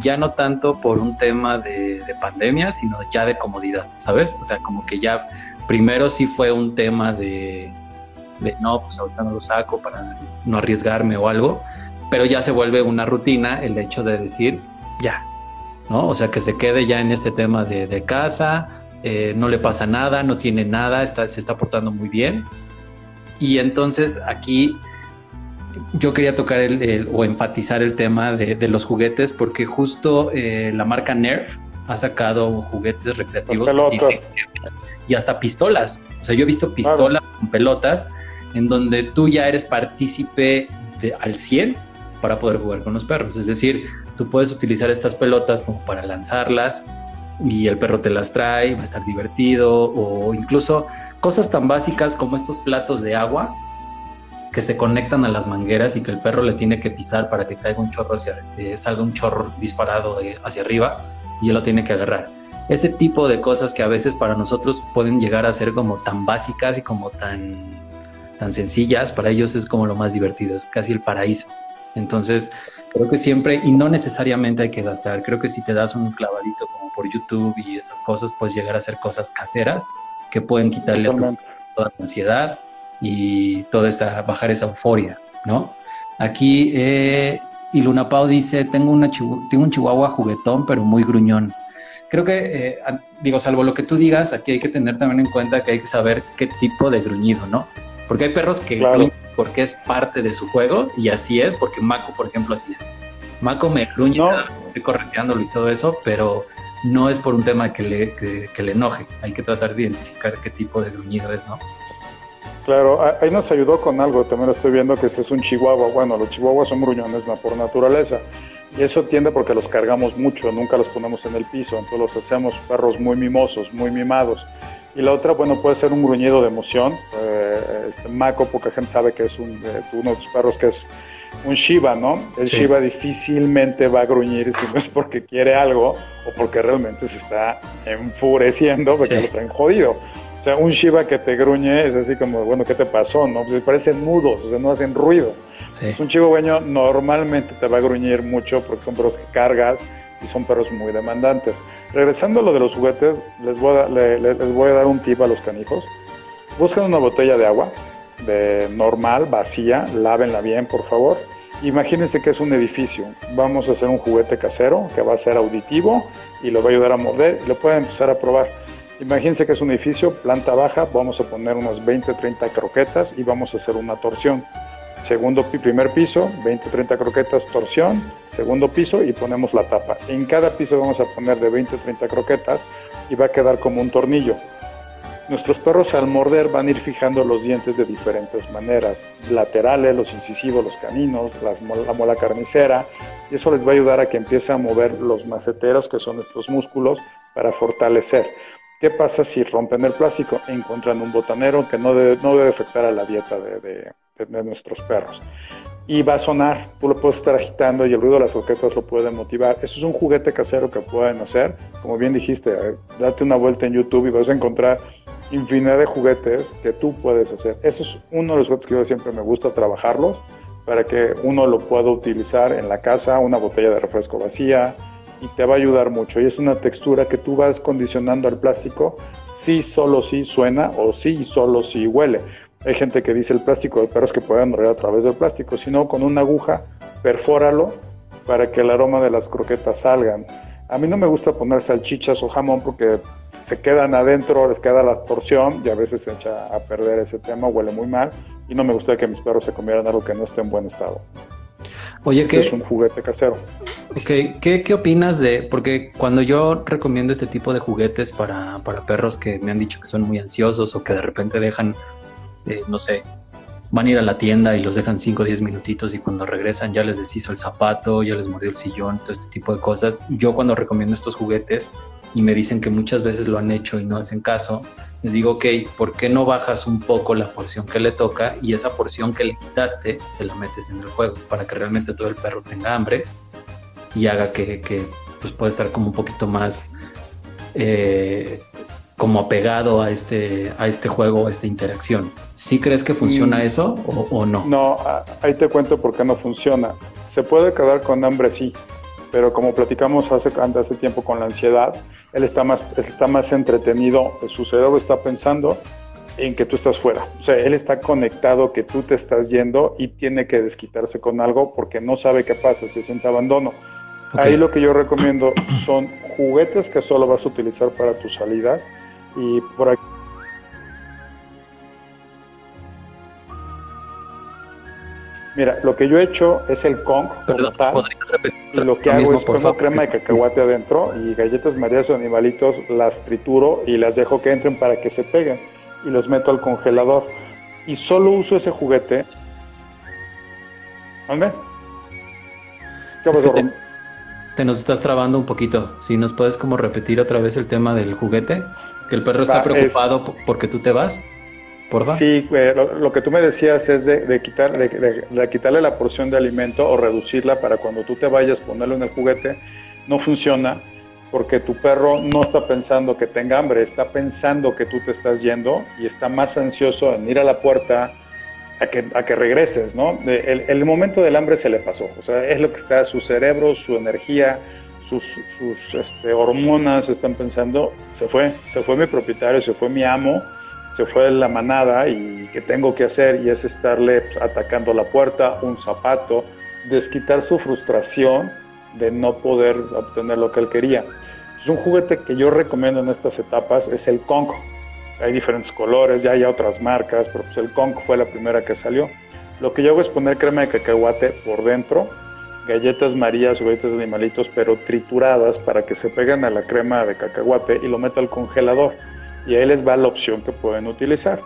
ya no tanto por un tema de, de, pandemia, sino ya de comodidad, ¿sabes? O sea, como que ya primero sí fue un tema de no, pues ahorita no lo saco para no arriesgarme o algo, pero ya se vuelve una rutina el hecho de decir ya, ¿no? O sea, que se quede ya en este tema de, casa, eh, no le pasa nada, no tiene nada, está, se está portando muy bien. Y entonces aquí yo quería tocar el, o enfatizar el tema de, los juguetes porque justo eh, la marca Nerf ha sacado juguetes recreativos y hasta pistolas. O sea, yo he visto pistolas con pelotas en donde tú ya eres partícipe de, al 100 para poder jugar con los perros. Es decir, tú puedes utilizar estas pelotas como para lanzarlas y el perro te las trae, va a estar divertido, o incluso cosas tan básicas como estos platos de agua que se conectan a las mangueras y que el perro le tiene que pisar para que caiga un chorro hacia, eh, salga un chorro disparado hacia arriba y él lo tiene que agarrar. Ese tipo de cosas que a veces para nosotros pueden llegar a ser como tan básicas y como tan tan sencillas, para ellos es como lo más divertido, es casi el paraíso. Entonces, creo que siempre, y no necesariamente hay que gastar, creo que si te das un clavadito como por YouTube y esas cosas, puedes llegar a hacer cosas caseras que pueden quitarle toda la ansiedad y toda esa, bajar esa euforia, ¿no? Aquí, eh, y Luna Pau dice, tengo, una tengo un chihuahua juguetón, pero muy gruñón. Creo que, eh, digo, salvo lo que tú digas, aquí hay que tener también en cuenta que hay que saber qué tipo de gruñido, ¿no? Porque hay perros que gruñen porque es parte de su juego y así es, porque Mako, por ejemplo, así es. Mako me gruñe, estoy correteándolo y todo eso, pero no es por un tema que le, que, le enoje. Hay que tratar de identificar qué tipo de gruñido es, ¿no? Claro, ahí nos ayudó con algo, también lo estoy viendo que ese es un chihuahua. Bueno, los chihuahuas son gruñones ¿no? por naturaleza. Y eso tiende porque los cargamos mucho, nunca los ponemos en el piso, entonces los hacemos perros muy mimosos, muy mimados. Y la otra, bueno, puede ser un gruñido de emoción. Eh, este Mako, poca gente sabe que es un, eh, uno de tus perros que es un Shiba, ¿no? El Shiba difícilmente va a gruñir si no es porque quiere algo o porque realmente se está enfureciendo porque lo traen jodido. O sea, un Shiba que te gruñe es así como, bueno, ¿qué te pasó? ¿No? Pues parecen mudos, o sea, no hacen ruido. Sí. un chihuahueño normalmente te va a gruñir mucho porque son perros que cargas, y son perros muy demandantes. Regresando a lo de los juguetes, les voy a, les voy a dar un tip a los canijos. Busquen una botella de agua, de normal, vacía, lávenla bien, por favor, Imagínense que es un edificio. Vamos a hacer un juguete casero que va a ser auditivo y lo va a ayudar a morder y lo pueden empezar a probar. Imagínense que es un edificio, planta baja, vamos a poner unas 20, 30 croquetas y vamos a hacer una torsión. Segundo, primer piso, 20, 30 croquetas, torsión, segundo piso y ponemos la tapa. En cada piso vamos a poner de 20, 30 croquetas y va a quedar como un tornillo. Nuestros perros al morder van a ir fijando los dientes de diferentes maneras, laterales, los incisivos, los caninos, la mola carnicera, y eso les va a ayudar a que empiece a mover los maceteros, que son estos músculos, para fortalecer. ¿Qué pasa si rompen el plástico? Encuentran un botanero que no debe, no debe afectar a la dieta de nuestros perros y va a sonar. Tú lo puedes estar agitando y el ruido de las orquestas lo puede motivar. Eso es un juguete casero que pueden hacer. Como bien dijiste, date una vuelta en YouTube y vas a encontrar infinidad de juguetes que tú puedes hacer. Eso es uno de los juguetes que yo siempre me gusta trabajarlos para que uno lo pueda utilizar en la casa, una botella de refresco vacía y te va a ayudar mucho. Y es una textura que tú vas condicionando al plástico, sí solo sí suena o sí solo sí huele. Hay gente que dice el plástico de perros que pueden morrer a través del plástico, sino con una aguja, perfóralo para que el aroma de las croquetas salgan. A mí no me gusta poner salchichas o jamón porque se quedan adentro, les queda la torsión y a veces se echa a perder ese tema, huele muy mal y no me gusta que mis perros se comieran algo que no esté en buen estado. Oye, que es un juguete casero. Okay. ¿Qué, ¿Qué, opinas de...? Porque cuando yo recomiendo este tipo de juguetes para, para perros que me han dicho que son muy ansiosos o que de repente dejan no sé, van a ir a la tienda y los dejan 5 o 10 minutitos y cuando regresan ya les deshizo el zapato, ya les mordió el sillón, todo este tipo de cosas. Yo cuando recomiendo estos juguetes y me dicen que muchas veces lo han hecho y no hacen caso, les digo, ok, ¿por qué no bajas un poco la porción que le toca y esa porción que le quitaste se la metes en el juego para que realmente todo el perro tenga hambre y haga que, que pues pueda estar como un poquito más eh, como apegado a este, a este juego, a esta interacción. ¿Sí crees que funciona mm. eso o, no? No, ahí te cuento por qué no funciona. Se puede quedar con hambre, sí, pero como platicamos hace, hace tiempo con la ansiedad, él está más, está más entretenido, su cerebro está pensando en que tú estás fuera. O sea, él está conectado que tú te estás yendo y tiene que desquitarse con algo porque no sabe qué pasa, se siente abandono. Ahí lo que yo recomiendo son juguetes que solo vas a utilizar para tus salidas y por aquí Mira, lo que yo he hecho es el Kong como tal. Y lo que hago es pongo crema de cacahuate adentro y galletas marías o animalitos las trituro y las dejo que entren para que se peguen y los meto al congelador. Y solo uso ese juguete. ¿Dónde? ¿Qué te, te nos estás trabando un poquito. Si nos puedes como repetir otra vez el tema del juguete. Que el perro está preocupado porque tú te vas. ¿Porfa? Sí, lo, que tú me decías es de, quitar, de, quitarle la porción de alimento o reducirla para cuando tú te vayas, ponerlo en el juguete, no funciona porque tu perro no está pensando que tenga hambre, está pensando que tú te estás yendo y está más ansioso en ir a la puerta a que, a que regreses, ¿no? El, el momento del hambre se le pasó, o sea, es lo que está, su cerebro, su energía, sus, este, hormonas están pensando, se fue, se fue mi propietario, se fue mi amo, se fue la manada y ¿qué tengo que hacer? Y es estarle atacando la puerta, un zapato, desquitar su frustración de no poder obtener lo que él quería. Es un juguete que yo recomiendo en estas etapas, es el Kong. Hay diferentes colores, ya hay otras marcas, pero pues el Kong fue la primera que salió. Lo que yo hago es poner crema de cacahuate por dentro, galletas marías o galletas de animalitos, pero trituradas para que se peguen a la crema de cacahuate y lo meto al congelador. Y ahí les va la opción que pueden utilizar.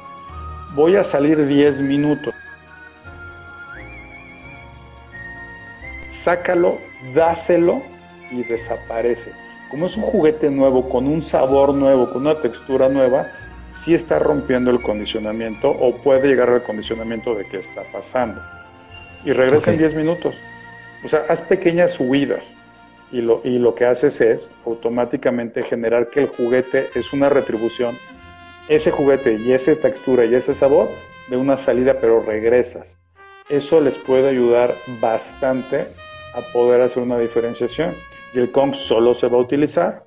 Voy a salir 10 minutos. Sácalo, dáselo y desaparece. Como es un juguete nuevo, con un sabor nuevo, con una textura nueva, sí está rompiendo el condicionamiento o puede llegar al condicionamiento de qué está pasando. Y regresa en 10 minutos. O sea, haz pequeñas subidas y lo, y lo que haces es automáticamente generar que el juguete es una retribución, ese juguete y esa textura y ese sabor de una salida, pero regresas. Eso les puede ayudar bastante a poder hacer una diferenciación. Y el Kong solo se va a utilizar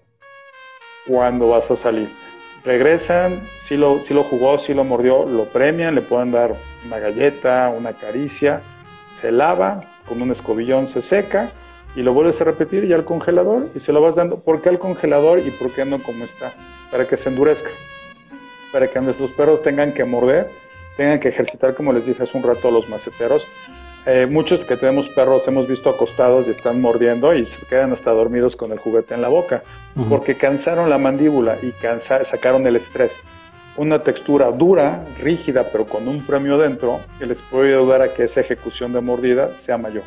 cuando vas a salir. Regresan, si lo, si lo jugó, si lo mordió, lo premian, le pueden dar una galleta, una caricia, se lava, con un escobillón se seca y lo vuelves a repetir y al congelador y se lo vas dando. ¿Por qué al congelador y por qué no como está? Para que se endurezca, para que nuestros perros tengan que morder, tengan que ejercitar, como les dije hace un rato a los maceteros. Eh, muchos que tenemos perros hemos visto acostados y están mordiendo y se quedan hasta dormidos con el juguete en la boca, porque cansaron la mandíbula y cansa, sacaron el estrés. Una textura dura, rígida, pero con un premio dentro, que les puede ayudar a que esa ejecución de mordida sea mayor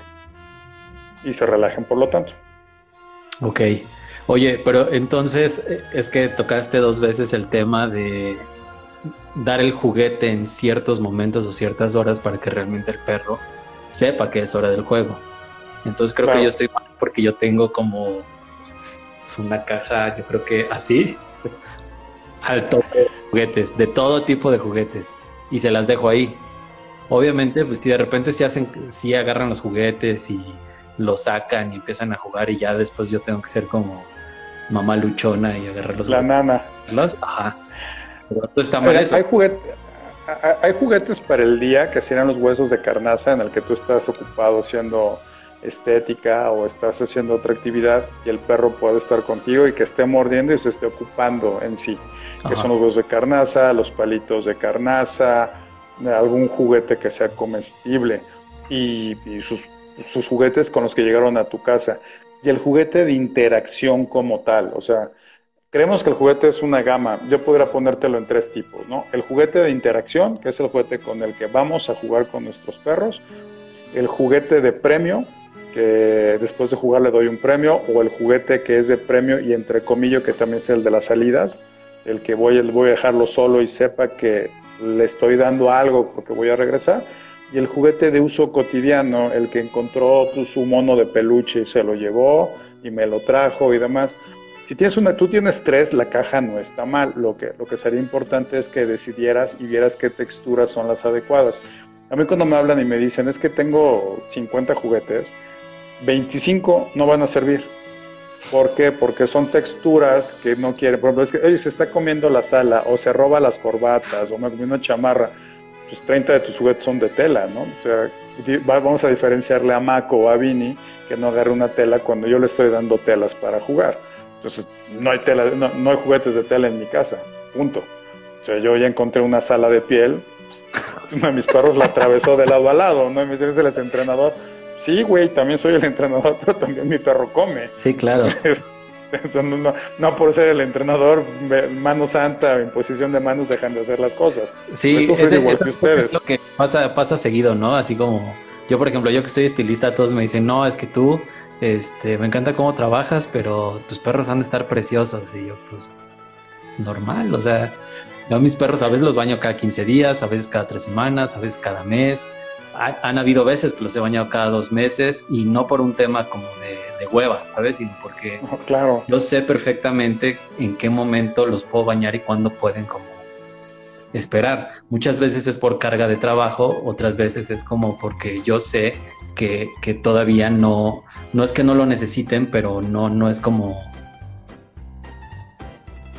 y se relajen por lo tanto. Ok. Oye, pero entonces es que tocaste dos veces el tema de dar el juguete en ciertos momentos o ciertas horas para que realmente el perro sepa que es hora del juego. Entonces creo que yo estoy mal porque yo tengo como una casa, yo creo que así, al tope de juguetes, de todo tipo de juguetes, y se las dejo ahí. Obviamente, pues si de repente si hacen, si agarran los juguetes y lo sacan y empiezan a jugar y ya después yo tengo que ser como mamá luchona y agarrarlos. La nana. Ajá. Pero está mal eso. Hay, hay juguetes para el día que serían los huesos de carnaza en el que tú estás ocupado haciendo estética o estás haciendo otra actividad y el perro puede estar contigo y que esté mordiendo y se esté ocupando en sí, que son los huesos de carnaza, los palitos de carnaza, algún juguete que sea comestible y, y sus sus juguetes con los que llegaron a tu casa y el juguete de interacción como tal. O sea, creemos que el juguete es una gama. Yo podría ponértelo en tres tipos, ¿no? El juguete de interacción, que es el juguete con el que vamos a jugar con nuestros perros. El juguete de premio, que después de jugar le doy un premio. O el juguete que es de premio y entre comillas, que también es el de las salidas. El que voy, voy a dejarlo solo y sepa que le estoy dando algo porque voy a regresar y el juguete de uso cotidiano, el que encontró tu, su mono de peluche y se lo llevó y me lo trajo y demás. Si tienes una, tú tienes tres, la caja no está mal. Lo que, lo que sería importante es que decidieras y vieras qué texturas son las adecuadas. A mí cuando me hablan y me dicen, es que tengo 50 juguetes, 25 no van a servir. ¿Por qué? Porque son texturas que no quiere. Por ejemplo, es que, oye, se está comiendo la sala, o se roba las corbatas, o me comió una chamarra pues 30 de tus juguetes son de tela, ¿no? O sea, vamos a diferenciarle a Mako o a Vini que no agarre una tela cuando yo le estoy dando telas para jugar. Entonces, no hay, tela, no, hay juguetes de tela en mi casa, punto. O sea, yo ya encontré una sala de piel, pues, uno de mis perros la atravesó de lado a lado, ¿no? Y me dice, ¿eres el entrenador? Sí, güey, también soy el entrenador, pero también mi perro come. Sí, claro. No, no, por ser el entrenador, mano santa, en posición de manos, dejan de hacer las cosas. Sí, es, lo que pasa, pasa seguido, ¿no? Así como yo, por ejemplo, yo que soy estilista, todos me dicen, no, es que tú, este, me encanta cómo trabajas, pero tus perros han de estar preciosos. Y yo, pues, normal, o sea, yo a mis perros a veces los baño cada 15 días, a veces cada tres semanas, a veces cada mes. Han habido veces que los he bañado cada dos meses y no por un tema como de de hueva, ¿sabes? Sino porque claro. yo sé perfectamente en qué momento los puedo bañar y cuándo pueden como esperar. Muchas veces es por carga de trabajo, otras veces es como porque yo sé que, todavía no, no es que no lo necesiten, pero no, no es como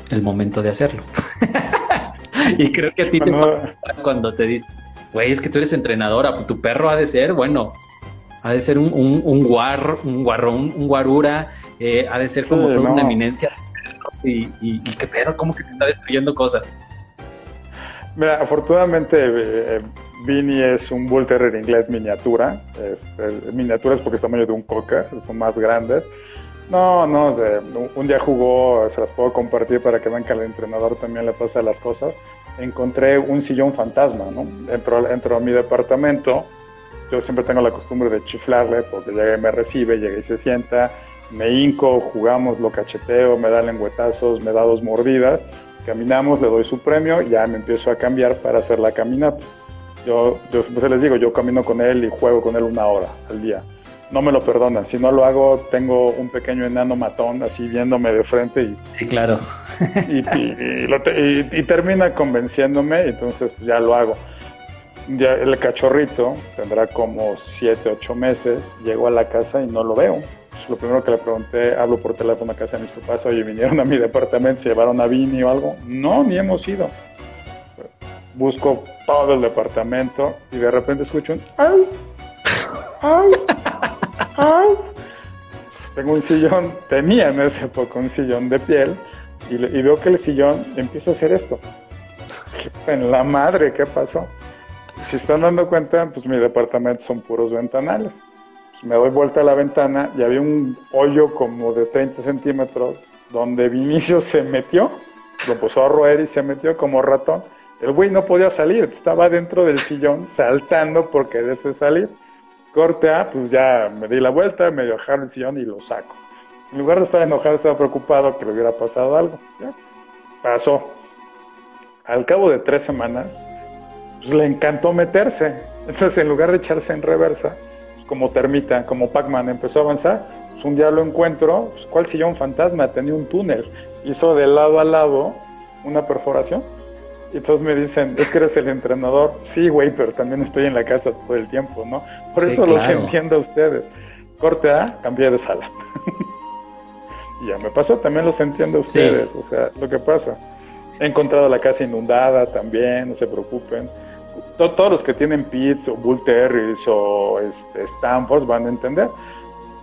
el momento de hacerlo. y creo que a ti te pasa cuando te dicen, güey, es que tú eres entrenadora, tu perro ha de ser, bueno, ha de ser un, un, un guar, un guarrón, un guarura, eh, ha de ser como toda una eminencia. Y, y, qué pedo, como que te está destruyendo cosas. Mira, afortunadamente eh, Vini es un Bull Terrier inglés miniatura. Este, miniaturas porque es tamaño de un cocker, son más grandes. No, no, un día jugó, se las puedo compartir para que vean que al entrenador también le pasa las cosas. Encontré un sillón fantasma, ¿no? Entró, entró a mi departamento, yo siempre tengo la costumbre de chiflarle porque llega y me recibe, llega y se sienta, me hinco, jugamos, lo cacheteo, me da lengüetazos, me da dos mordidas, caminamos, le doy su premio ya me empiezo a cambiar para hacer la caminata. Yo, yo siempre les digo, yo camino con él y juego con él una hora al día. No me lo perdonan. Si no lo hago, tengo un pequeño enano matón así viéndome de frente y. Sí, claro. Y, y, termina convenciéndome, entonces ya lo hago el cachorrito tendrá como 7, 8 meses, llego a la casa y no lo veo. Pues, lo primero que le pregunté, hablo por teléfono a casa de mis papás, oye, vinieron a mi departamento, se llevaron a Vini o algo. No, ni hemos ido. Busco todo el departamento y de repente escucho un ¡ay! ¡ay! Tengo un sillón, tenía en ese época un sillón de piel y, veo que el sillón empieza a hacer esto. En la madre, ¿qué pasó? Si están dando cuenta, pues mi departamento son puros ventanales. Pues me doy vuelta a la ventana y había un hoyo como de 30 centímetros donde Vinicio se metió, lo puso a roer y se metió como ratón. El güey no podía salir, estaba dentro del sillón saltando porque desee salir. Corte A, pues ya me di la vuelta, me bajaron el sillón y lo saco. En lugar de estar enojado, estaba preocupado que le hubiera pasado algo. Pues, pasó. Al cabo de tres semanas, pues, le encantó meterse. Entonces, en lugar de echarse en reversa, pues, como termita, como Pac-Man, empezó a avanzar. Pues, un día lo encuentro, pues, ¿cuál sillón fantasma? Tenía un túnel. Hizo de lado a lado una perforación. Y entonces me dicen, es que eres el entrenador. Sí, güey, pero también estoy en la casa todo el tiempo, ¿no? Por eso los entiendo a ustedes. Corte A, cambié de sala. y ya me pasó, también los entiendo a ustedes. O sea, lo que pasa. He encontrado la casa inundada también, no se preocupen. Todos los que tienen Pits o Bull Terriers o este, Stanfords van a entender.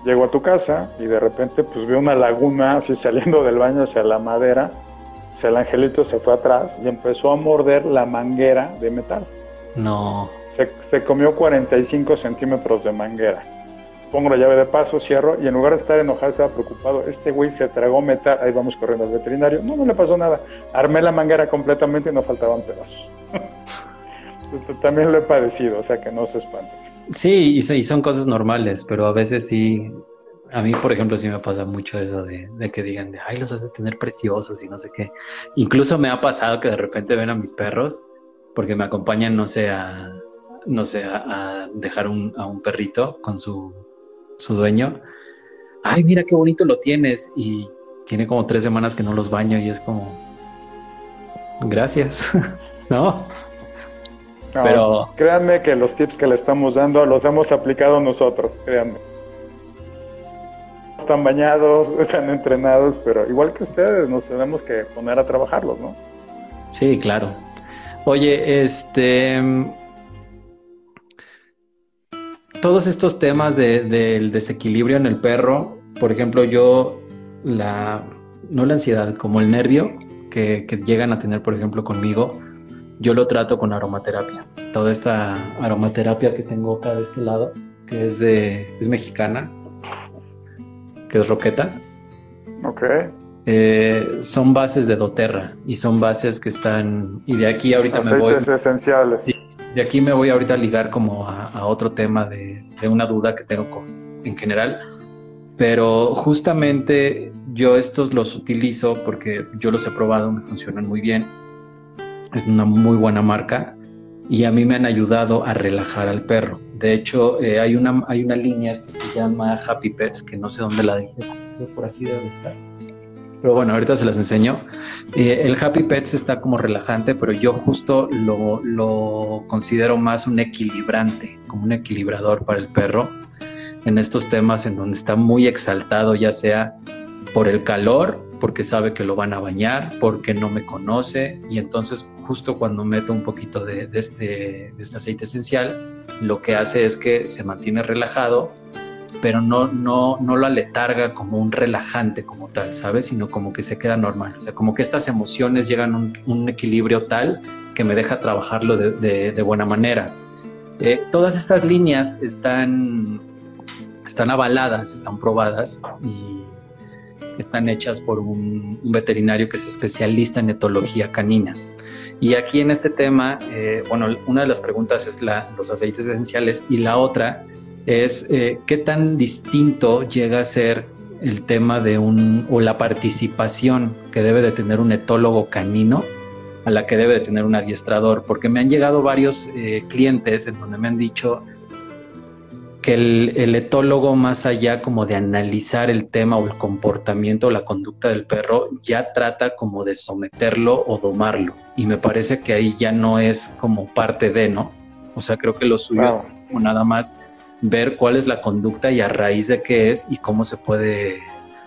Llego a tu casa y de repente pues veo una laguna así saliendo del baño hacia la madera o sea, el angelito se fue atrás y empezó a morder la manguera de metal. No. Se, comió 45 centímetros de manguera. Pongo la llave de paso, cierro y en lugar de estar enojado, estaba preocupado. Este güey se tragó metal. Ahí vamos corriendo al veterinario. No, no le pasó nada. Armé la manguera completamente y no faltaban pedazos. También lo he padecido, o sea que no se espante. Sí, y son cosas normales, pero a veces sí a mí, por ejemplo, sí me pasa mucho eso de, que digan, de, ay, los hace tener preciosos y no sé qué. Incluso me ha pasado que de repente ven a mis perros porque me acompañan, no sé, a, no sé, a, dejar un, a un perrito con su, su dueño. Ay, mira qué bonito lo tienes. Y tiene como tres semanas que no los baño y es como, gracias, ¿no? Pero créanme que los tips que le estamos dando los hemos aplicado nosotros, créanme están bañados, están entrenados, pero igual que ustedes, nos tenemos que poner a trabajarlos, ¿no? Sí, claro. Oye, este. Todos estos temas del desequilibrio en el perro, por ejemplo, yo, la. No la ansiedad, como el nervio que, que llegan a tener, por ejemplo, conmigo, yo lo trato con aromaterapia. Toda esta aromaterapia que tengo acá de este lado, que es de. es mexicana, que es Roqueta. Ok. Eh, son bases de doTERRA y son bases que están y de aquí ahorita me voy. Esenciales. De aquí me voy ahorita a ligar como a, otro tema de, una duda que tengo con, en general. Pero justamente yo estos los utilizo porque yo los he probado me funcionan muy bien. Es una muy buena marca y a mí me han ayudado a relajar al perro de hecho, eh, hay, una, hay una línea que se llama Happy Pets, que no sé dónde la dejé, por aquí debe estar. Pero bueno, ahorita se las enseño. Eh, el Happy Pets está como relajante, pero yo justo lo, lo considero más un equilibrante, como un equilibrador para el perro en estos temas en donde está muy exaltado, ya sea por el calor porque sabe que lo van a bañar, porque no me conoce y entonces justo cuando meto un poquito de, este, este, aceite esencial, lo que hace es que se mantiene relajado, pero no, no, no lo aletarga como un relajante como tal, ¿sabes? Sino como que se queda normal, o sea, como que estas emociones llegan a un, equilibrio tal que me deja trabajarlo de, buena manera. Eh, todas estas líneas están, están avaladas, están probadas y están hechas por un, veterinario que es especialista en etología canina. Y aquí en este tema, eh, bueno, una de las preguntas es la, los aceites esenciales y la otra es eh, qué tan distinto llega a ser el tema de un o la participación que debe de tener un etólogo canino a la que debe de tener un adiestrador, porque me han llegado varios eh, clientes en donde me han dicho, que el, etólogo, más allá como de analizar el tema o el comportamiento o la conducta del perro, ya trata como de someterlo o domarlo. Y me parece que ahí ya no es como parte de, ¿no? O sea, creo que lo suyo es como nada más ver cuál es la conducta y a raíz de qué es y cómo se puede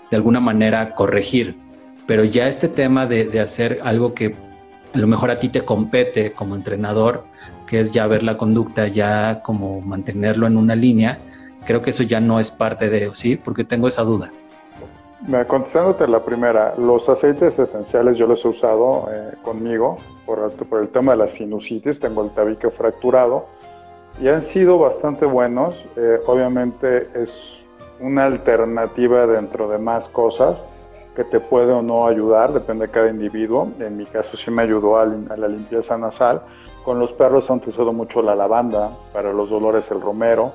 de alguna manera corregir. Pero ya este tema de, de hacer algo que a lo mejor a ti te compete como entrenador, que es ya ver la conducta, ya como mantenerlo en una línea, creo que eso ya no es parte de, ¿sí? Porque tengo esa duda. Contestándote la primera, los aceites esenciales yo los he usado eh, conmigo por, por, el tema de la sinusitis, tengo el tabique fracturado y han sido bastante buenos. Eh, obviamente es una alternativa dentro de más cosas que te puede o no ayudar, depende de cada individuo. En mi caso sí me ayudó a, la limpieza nasal. Con los perros han utilizado mucho la lavanda, para los dolores el romero.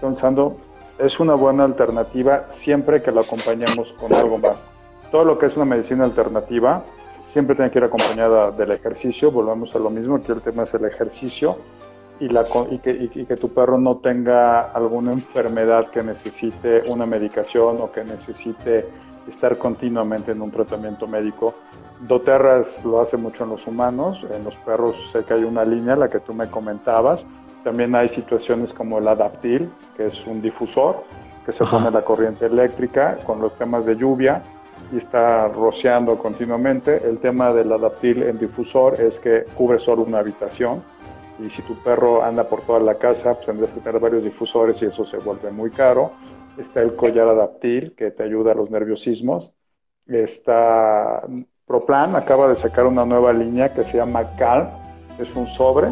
Pensando es una buena alternativa siempre que la acompañemos con algo más. Todo lo que es una medicina alternativa siempre tiene que ir acompañada del ejercicio, volvemos a lo mismo, que el tema es el ejercicio y, que, y, que, tu perro no tenga alguna enfermedad que necesite una medicación o que necesite estar continuamente en un tratamiento médico. doTERRAS lo hace mucho en los humanos, en los perros sé que hay una línea, la que tú me comentabas, también hay situaciones como el adaptil, que es un difusor que se pone la corriente eléctrica con los temas de lluvia y está rociando continuamente. El tema del adaptil en difusor es que cubre solo una habitación y si tu perro anda por toda la casa, pues tendrás que tener varios difusores y eso se vuelve muy caro. Está el collar adaptil que te ayuda a los nerviosismos. Está Proplan, acaba de sacar una nueva línea que se llama Calm, es un sobre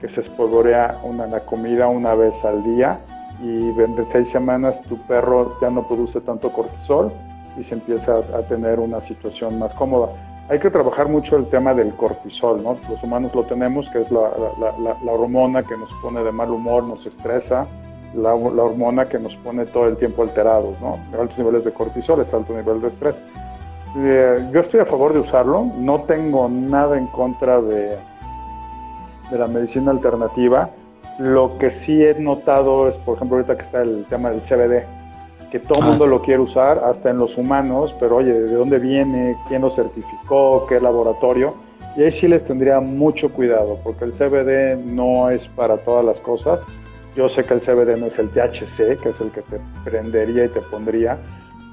que se espolvorea una, la comida una vez al día y en seis semanas tu perro ya no produce tanto cortisol y se empieza a, tener una situación más cómoda. Hay que trabajar mucho el tema del cortisol, ¿no? Los humanos lo tenemos, que es la, la, la hormona que nos pone de mal humor, nos estresa, la, hormona que nos pone todo el tiempo alterados, ¿no? Altos niveles de cortisol es alto nivel de estrés. Eh, yo estoy a favor de usarlo, no tengo nada en contra de, de la medicina alternativa. Lo que sí he notado es, por ejemplo, ahorita que está el tema del CBD, que todo el ah, mundo lo quiere usar, hasta en los humanos, pero oye, ¿de dónde viene? ¿Quién lo certificó? ¿Qué laboratorio? Y ahí sí les tendría mucho cuidado, porque el CBD no es para todas las cosas. Yo sé que el CBD no es el THC, que es el que te prendería y te pondría,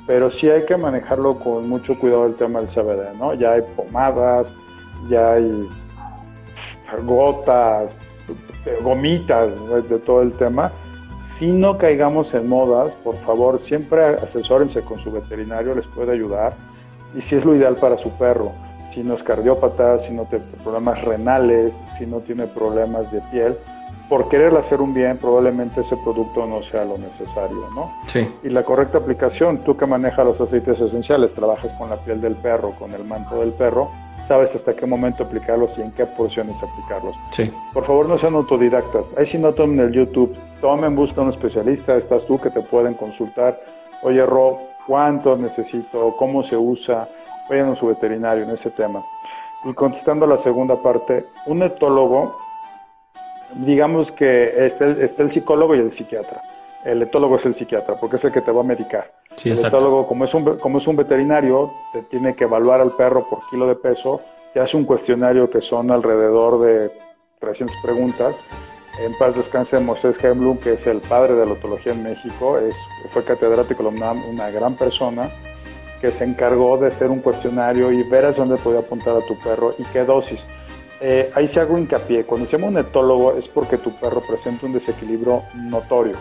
pero sí hay que manejarlo con mucho cuidado el tema del CBD, ¿no? Ya hay pomadas, ya hay gotas, gomitas de todo el tema. Si no caigamos en modas, por favor, siempre asesórense con su veterinario, les puede ayudar. Y si es lo ideal para su perro, si no es cardiópata, si no tiene problemas renales, si no tiene problemas de piel, por querer hacer un bien, probablemente ese producto no sea lo necesario, ¿no? Sí. Y la correcta aplicación, tú que manejas los aceites esenciales, trabajas con la piel del perro, con el manto del perro, sabes hasta qué momento aplicarlos y en qué porciones aplicarlos. Sí. Por favor, no sean autodidactas. Ahí sí no tomen el YouTube, tomen, busca un especialista, estás tú que te pueden consultar. Oye, Ro, ¿cuánto necesito? ¿Cómo se usa? Vayan a su veterinario en ese tema. Y contestando la segunda parte, un etólogo, digamos que está está el psicólogo y el psiquiatra. El etólogo es el psiquiatra, porque es el que te va a medicar. Sí, el etólogo, como es, un, como es un veterinario, te tiene que evaluar al perro por kilo de peso, te hace un cuestionario que son alrededor de 300 preguntas. En paz descanse Moisés Hemblum, que es el padre de la otología en México, es, fue catedrático de la una gran persona que se encargó de hacer un cuestionario y ver a dónde podía apuntar a tu perro y qué dosis. Eh, ahí se hago hincapié, cuando se llama un etólogo es porque tu perro presenta un desequilibrio notorio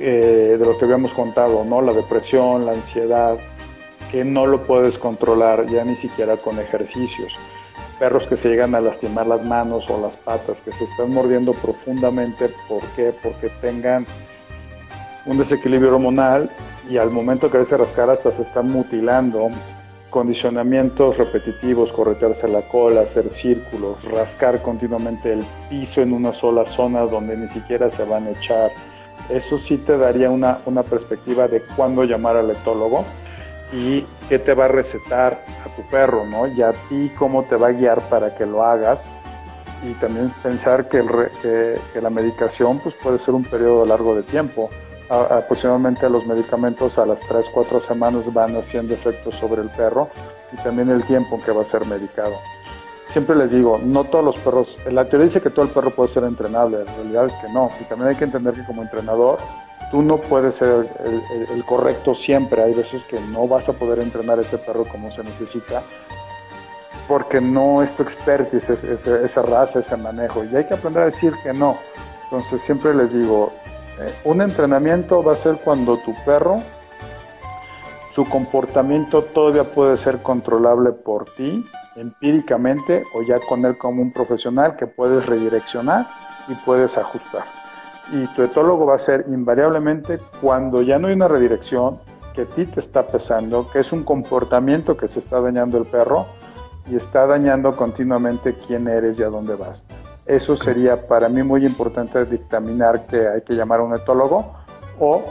eh, de lo que habíamos contado, ¿no? La depresión, la ansiedad, que no lo puedes controlar ya ni siquiera con ejercicios. Perros que se llegan a lastimar las manos o las patas, que se están mordiendo profundamente, ¿por qué? Porque tengan un desequilibrio hormonal y al momento que se rascar hasta se están mutilando. Condicionamientos repetitivos, corretearse la cola, hacer círculos, rascar continuamente el piso en una sola zona donde ni siquiera se van a echar eso sí te daría una, perspectiva de cuándo llamar al etólogo y qué te va a recetar a tu perro, ¿no? Y a ti cómo te va a guiar para que lo hagas. Y también pensar que, la medicación pues, puede ser un periodo largo de tiempo. Aproximadamente los medicamentos a las 3, 4 semanas van haciendo efectos sobre el perro y también el tiempo en que va a ser medicado siempre les digo, no todos los perros, la teoría dice que todo el perro puede ser entrenable, en realidad es que no, y también hay que entender que como entrenador, tú no puedes ser el, correcto siempre, hay veces que no vas a poder entrenar a ese perro como se necesita, porque no es tu expertise esa raza, ese manejo, y hay que aprender a decir que no. Entonces siempre les digo, Eh, un entrenamiento va a ser cuando tu perro, su comportamiento todavía puede ser controlable por ti empíricamente o ya con él como un profesional que puedes redireccionar y puedes ajustar. Y tu etólogo va a ser invariablemente cuando ya no hay una redirección, que a ti te está pesando, que es un comportamiento que se está dañando el perro y está dañando continuamente quién eres y a dónde vas. Eso sería para mí muy importante dictaminar que hay que llamar a un etólogo o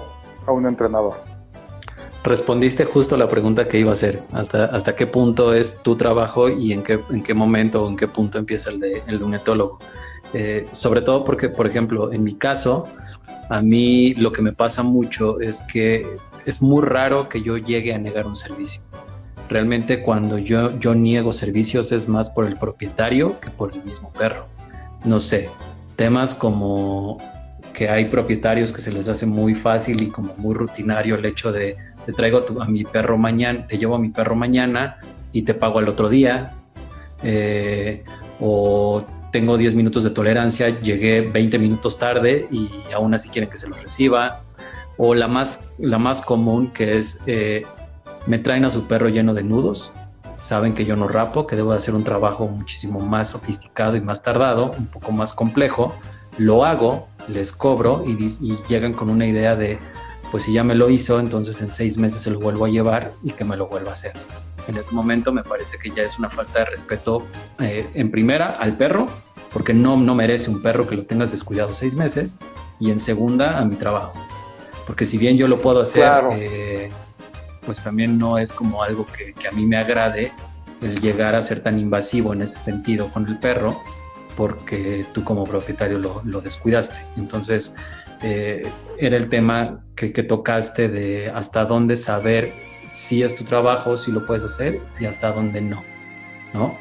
a un entrenador. Respondiste justo la pregunta que iba a hacer. ¿Hasta, hasta qué punto es tu trabajo y en qué, en qué momento o en qué punto empieza el de, el un etólogo? Eh, sobre todo porque, por ejemplo, en mi caso, a mí lo que me pasa mucho es que es muy raro que yo llegue a negar un servicio. Realmente cuando yo, yo niego servicios es más por el propietario que por el mismo perro. No sé, temas como que hay propietarios que se les hace muy fácil y como muy rutinario el hecho de te traigo a, mi perro mañana, te llevo a mi perro mañana y te pago al otro día. Eh, o tengo 10 minutos de tolerancia, llegué 20 minutos tarde y aún así quieren que se los reciba. O la más, la más común que es, eh, me traen a su perro lleno de nudos, saben que yo no rapo, que debo de hacer un trabajo muchísimo más sofisticado y más tardado, un poco más complejo, lo hago, les cobro y, y llegan con una idea de, pues si ya me lo hizo, entonces en seis meses se lo vuelvo a llevar y que me lo vuelva a hacer. En ese momento me parece que ya es una falta de respeto eh, en primera al perro, porque no, no merece un perro que lo tengas descuidado seis meses, y en segunda a mi trabajo. Porque si bien yo lo puedo hacer, eh, pues también no es como algo que, a mí me agrade el llegar a ser tan invasivo en ese sentido con el perro, porque tú como propietario lo, descuidaste. Entonces, eh, era el tema que, que, tocaste de hasta dónde saber si es tu trabajo, si lo puedes hacer y hasta dónde no, ¿no?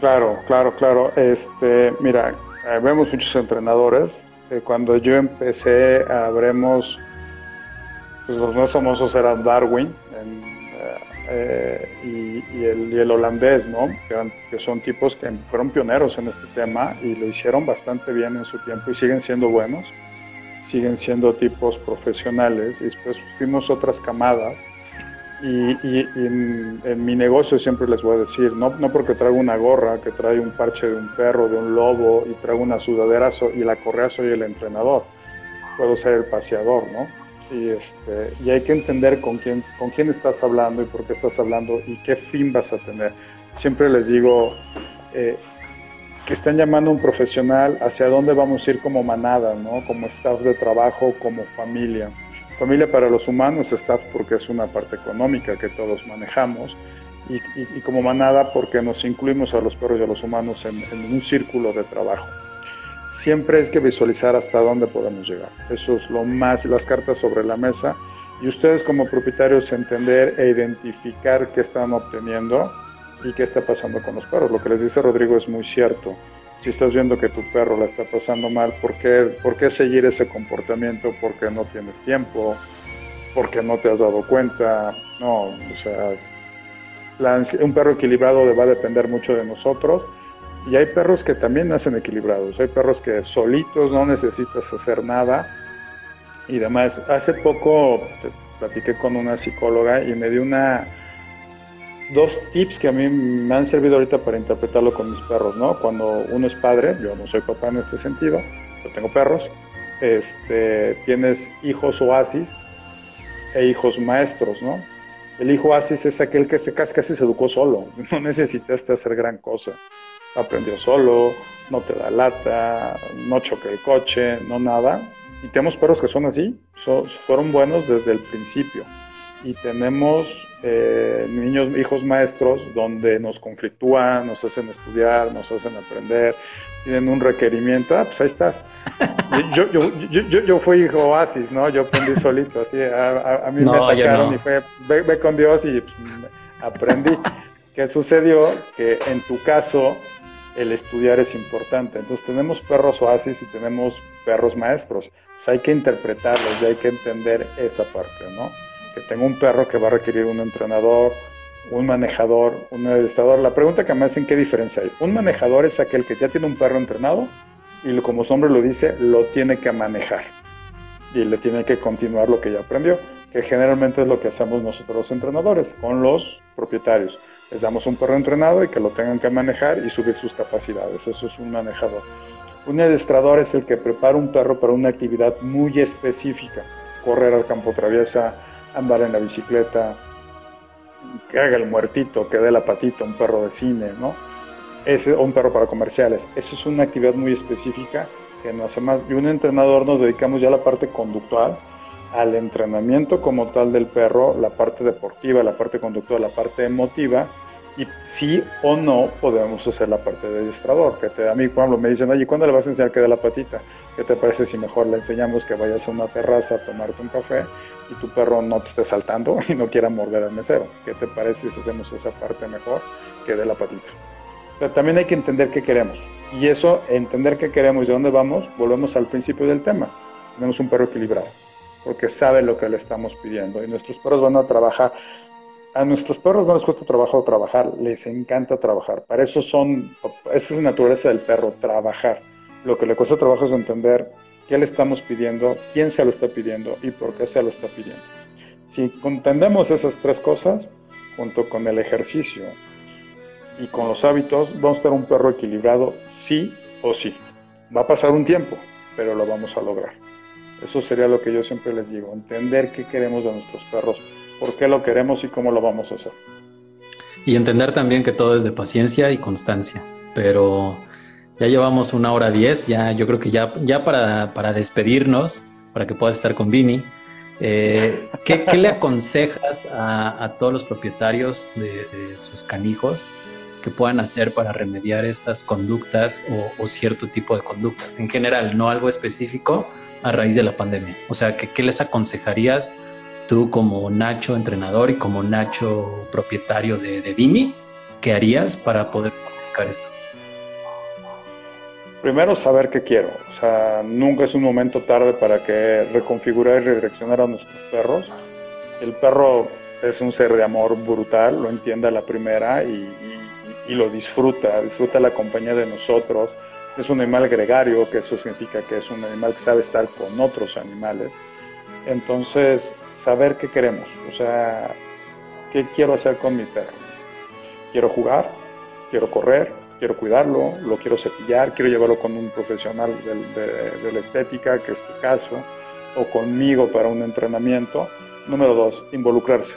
Claro, claro, claro. Este, mira, eh, vemos muchos entrenadores. cuando yo empecé, habremos pues, los más famosos eran Darwin eh, y, el, holandés, ¿no? Que, son tipos que fueron pioneros en este tema y lo hicieron bastante bien en su tiempo y siguen siendo buenos, siguen siendo tipos profesionales y después fuimos otras camadas y, en, mi negocio siempre les voy a decir, no, no porque traigo una gorra que trae un parche de un perro, de un lobo y traigo una sudadera y la correa soy el entrenador, puedo ser el paseador, ¿no? Y, este, y hay que entender con quién, con quién estás hablando y por qué estás hablando y qué fin vas a tener. Siempre les digo eh, que están llamando a un profesional hacia dónde vamos a ir como manada, ¿no? como staff de trabajo, como familia. Familia para los humanos, staff porque es una parte económica que todos manejamos. Y, como manada porque nos incluimos a los perros y a los humanos en un círculo de trabajo siempre es que visualizar hasta dónde podemos llegar. Eso es lo más, las cartas sobre la mesa. Y ustedes como propietarios entender e identificar qué están obteniendo y qué está pasando con los perros. Lo que les dice Rodrigo es muy cierto. Si estás viendo que tu perro la está pasando mal, ¿por qué, ¿por qué seguir ese comportamiento? Porque no tienes tiempo, porque no te has dado cuenta. No, o sea, un perro equilibrado va a depender mucho de nosotros y hay perros que también nacen equilibrados, hay perros que solitos no necesitas hacer nada y demás. Hace poco platiqué con una psicóloga y me dio una dos tips que a mí me han servido ahorita para interpretarlo con mis perros, ¿no? Cuando uno es padre, yo no soy papá en este sentido, yo tengo perros, este, tienes hijos oasis e hijos maestros, ¿no? El hijo oasis es aquel que se casi, casi se educó solo, no necesitaste hacer gran cosa aprendió solo, no te da lata, no choque el coche, no nada. Y tenemos perros que son así, fueron buenos desde el principio. Y tenemos eh, niños, hijos maestros, donde nos conflictúan, nos hacen estudiar, nos hacen aprender, tienen un requerimiento, ah, pues ahí estás. Yo, yo, yo, yo, fui hijo oasis, ¿no? Yo aprendí solito, así, a, mí me sacaron y fue, ve, con Dios y pues, aprendí. ¿Qué sucedió? Que en tu caso, el estudiar es importante. Entonces tenemos perros oasis y tenemos perros maestros. hay que interpretarlos y hay que entender esa parte, ¿no? Que tengo un perro que va a requerir un entrenador, un manejador, un administrador. La pregunta que me hacen, ¿qué diferencia hay? Un manejador es aquel que ya tiene un perro entrenado y como su nombre lo dice, lo tiene que manejar. y le tiene que continuar lo que ya aprendió, que generalmente es lo que hacemos nosotros los entrenadores con los propietarios. Les damos un perro entrenado y que lo tengan que manejar y subir sus capacidades. Eso es un manejador. Un adiestrador es el que prepara un perro para una actividad muy específica. Correr al campo traviesa, andar en la bicicleta, que haga el muertito, que dé la patita, un perro de cine, ¿no? Ese, o un perro para comerciales. Eso es una actividad muy específica que no hace más. Y un entrenador nos dedicamos ya a la parte conductual, al entrenamiento como tal del perro, la parte deportiva, la parte conductual, la parte emotiva, y sí o no podemos hacer la parte de adiestrador. Que te, a mí, cuando me dicen, oye, ¿cuándo le vas a enseñar que dé la patita? ¿Qué te parece si mejor le enseñamos que vayas a una terraza a tomarte un café y tu perro no te esté saltando y no quiera morder al mesero? ¿Qué te parece si hacemos esa parte mejor que dé la patita? Pero también hay que entender qué queremos. Y eso, entender qué queremos y de dónde vamos, volvemos al principio del tema. Tenemos un perro equilibrado, porque sabe lo que le estamos pidiendo. Y nuestros perros van a trabajar. A nuestros perros no les cuesta trabajo trabajar, les encanta trabajar. Para eso son, esa es la naturaleza del perro, trabajar. Lo que le cuesta trabajo es entender qué le estamos pidiendo, quién se lo está pidiendo y por qué se lo está pidiendo. Si entendemos esas tres cosas, junto con el ejercicio y con los hábitos, vamos a tener un perro equilibrado sí o sí. Va a pasar un tiempo, pero lo vamos a lograr. Eso sería lo que yo siempre les digo, entender qué queremos de nuestros perros, por qué lo queremos y cómo lo vamos a hacer. Y entender también que todo es de paciencia y constancia, pero ya llevamos una hora diez, ya yo creo que ya, ya para, para despedirnos, para que puedas estar con Vini, eh, ¿qué, le aconsejas a, todos los propietarios de, de sus canijos que puedan hacer para remediar estas conductas o, cierto tipo de conductas en general, no algo específico a raíz de la pandemia. O sea, ¿qué, les aconsejarías tú como Nacho entrenador y como Nacho propietario de, de Vini? ¿Qué harías para poder modificar esto? Primero, saber qué quiero. O sea, nunca es un momento tarde para que reconfigurar y redireccionar a nuestros perros. El perro es un ser de amor brutal, lo entiende a la primera y, y lo disfruta, disfruta la compañía de nosotros. Es un animal gregario, que eso significa que es un animal que sabe estar con otros animales. Entonces, saber qué queremos, o sea, qué quiero hacer con mi perro. Quiero jugar, quiero correr, quiero cuidarlo, lo quiero cepillar, quiero llevarlo con un profesional de, la estética, que es tu caso, o conmigo para un entrenamiento. Número dos, involucrarse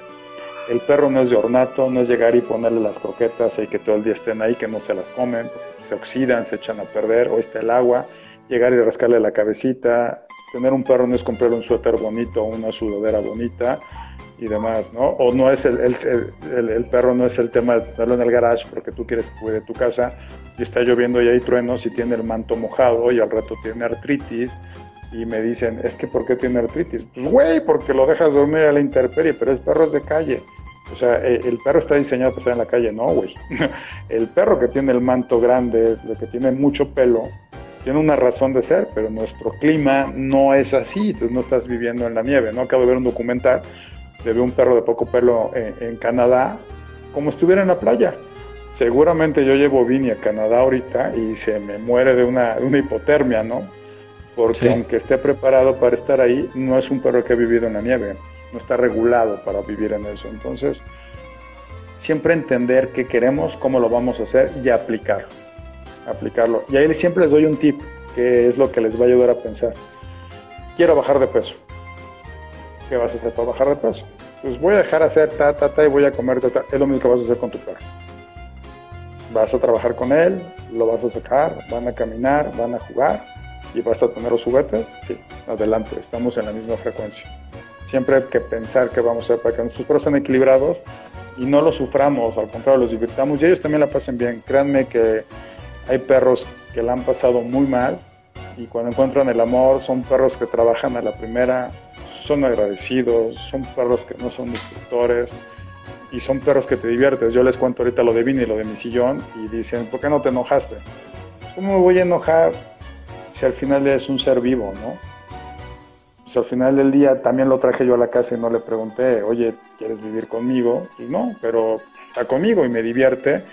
el perro no es de ornato, no es llegar y ponerle las croquetas y que todo el día estén ahí, que no se las comen, se oxidan, se echan a perder, o está el agua, llegar y rascarle la cabecita. Tener un perro no es comprarle un suéter bonito, una sudadera bonita y demás, ¿no? O no es el, el, perro no es el tema de tenerlo en el garage porque tú quieres que cuide tu casa y está lloviendo y hay truenos y tiene el manto mojado y al rato tiene artritis y me dicen, es que ¿por qué tiene artritis? Pues güey, porque lo dejas dormir a la intemperie, pero el perro es de calle. O sea, eh, el perro está diseñado para estar en la calle, no, güey. El perro que tiene el manto grande, el que tiene mucho pelo, tiene una razón de ser, pero nuestro clima no es así, entonces no estás viviendo en la nieve, ¿no? Acabo de ver un documental de un perro de poco pelo en, Canadá, como estuviera en la playa. Seguramente yo llevo Vini a Canadá ahorita y se me muere de una, una hipotermia, ¿no? porque aunque esté preparado para estar ahí, no es un perro que ha vivido en la nieve, no está regulado para vivir en eso. Entonces, siempre entender qué queremos, cómo lo vamos a hacer y aplicarlo. Aplicarlo. Y ahí siempre les doy un tip, que es lo que les va a ayudar a pensar. Quiero bajar de peso. ¿Qué vas a hacer para bajar de peso? Pues voy a dejar hacer ta, ta, ta y voy a comer ta, ta. Es lo mismo que vas a hacer con tu perro. Vas a trabajar con él, lo vas a sacar, van a caminar, van a jugar y vas a tener los juguetes, sí, adelante, estamos en la misma frecuencia. Siempre hay que pensar que vamos a hacer para que nuestros perros estén equilibrados y no los suframos, al contrario, los divirtamos y ellos también la pasen bien. Créanme que hay perros que la han pasado muy mal y cuando encuentran el amor son perros que trabajan a la primera, son agradecidos, son perros que no son destructores y son perros que te diviertes. Yo les cuento ahorita lo de Vini y lo de mi sillón y dicen, ¿por qué no te enojaste? ¿Cómo me voy a enojar? al final es un ser vivo, ¿no? Pues al final del día también lo traje yo a la casa y no le pregunté, oye, ¿quieres vivir conmigo? Y no, pero está conmigo y me divierte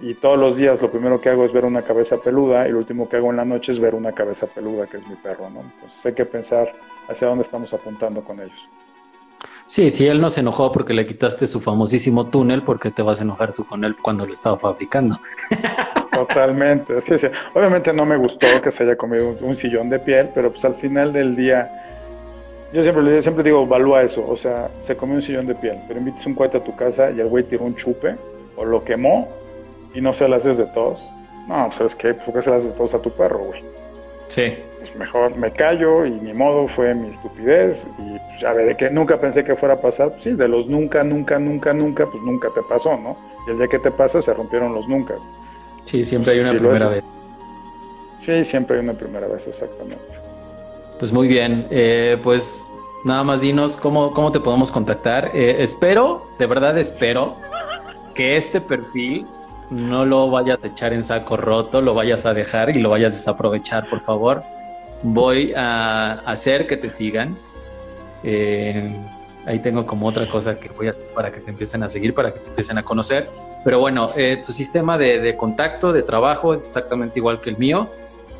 y todos los días lo primero que hago es ver una cabeza peluda y lo último que hago en la noche es ver una cabeza peluda, que es mi perro, ¿no? Entonces hay que pensar hacia dónde estamos apuntando con ellos. Sí, sí, él no se enojó porque le quitaste su famosísimo túnel, porque te vas a enojar tú con él cuando lo estaba fabricando. Totalmente, sí, sí. Obviamente no me gustó que se haya comido un, sillón de piel, pero pues al final del día, yo siempre, siempre digo, valúa eso, o sea, se comió un sillón de piel, pero invites un cuate a tu casa y el güey tiró un chupe o lo quemó y no se las haces de todos. No, ¿sabes qué? ¿Por qué se las haces de todos a tu perro, güey? Sí. Pues mejor me callo y mi modo fue mi estupidez y pues ya veré que nunca pensé que fuera a pasar. Pues sí, de los nunca, nunca, nunca, nunca, pues nunca te pasó, ¿no? Y el día que te pasa se rompieron los nunca. Sí, siempre hay una primera vez. Sí, siempre hay una primera vez, exactamente. Pues muy bien, eh, pues nada más dinos cómo, cómo te podemos contactar. Eh, espero, de verdad espero, que este perfil no lo vayas a echar en saco roto, lo vayas a dejar y lo vayas a desaprovechar, por favor. Voy a hacer que te sigan. Eh, ahí tengo como otra cosa que voy a hacer para que te empiecen a seguir, para que te empiecen a conocer. Pero bueno, eh, tu sistema de, contacto, de trabajo es exactamente igual que el mío.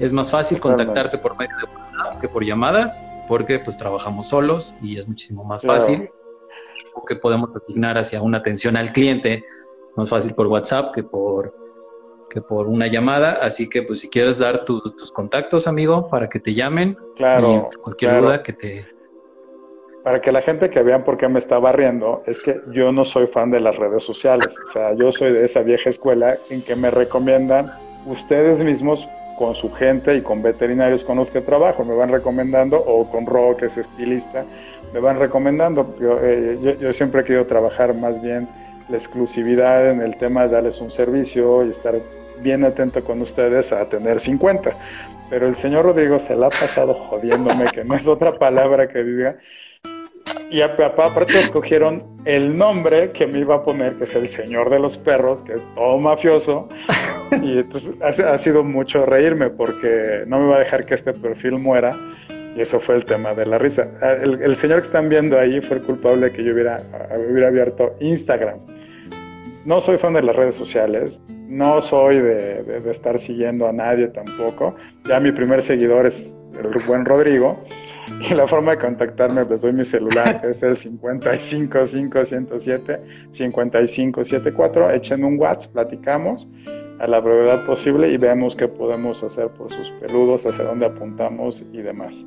Es más fácil contactarte por medio de WhatsApp que por llamadas, porque pues trabajamos solos y es muchísimo más fácil. Que podemos asignar hacia una atención al cliente es más fácil por WhatsApp que por, que por una llamada. Así que, pues, si quieres dar tus contactos, amigo, para que te llamen. Claro. cualquier duda que te. Para que la gente que vean por qué me está barriendo, es que yo no soy fan de las redes sociales. O sea, yo soy de esa vieja escuela en que me recomiendan ustedes mismos con su gente y con veterinarios con los que trabajo. Me van recomendando, o con Ro, que es estilista, me van recomendando. Yo, eh, yo, yo siempre he querido trabajar más bien la exclusividad en el tema de darles un servicio y estar bien atento con ustedes a tener 50. Pero el señor Rodrigo se la ha pasado jodiéndome, que no es otra palabra que diga. Y aparte escogieron el nombre que me iba a poner, que es el señor de los perros, que es todo mafioso. Y entonces ha, sido mucho reírme porque no me va a dejar que este perfil muera. Y eso fue el tema de la risa. El, el señor que están viendo ahí fue el culpable que yo hubiera, hubiera abierto Instagram no soy fan de las redes sociales, no soy de, estar siguiendo a nadie tampoco. Ya mi primer seguidor es el buen Rodrigo. Y la forma de contactarme, les doy mi celular, que es el 55507 5574. Echen un WhatsApp, platicamos a la brevedad posible y veamos qué podemos hacer por sus peludos, hacia dónde apuntamos y demás.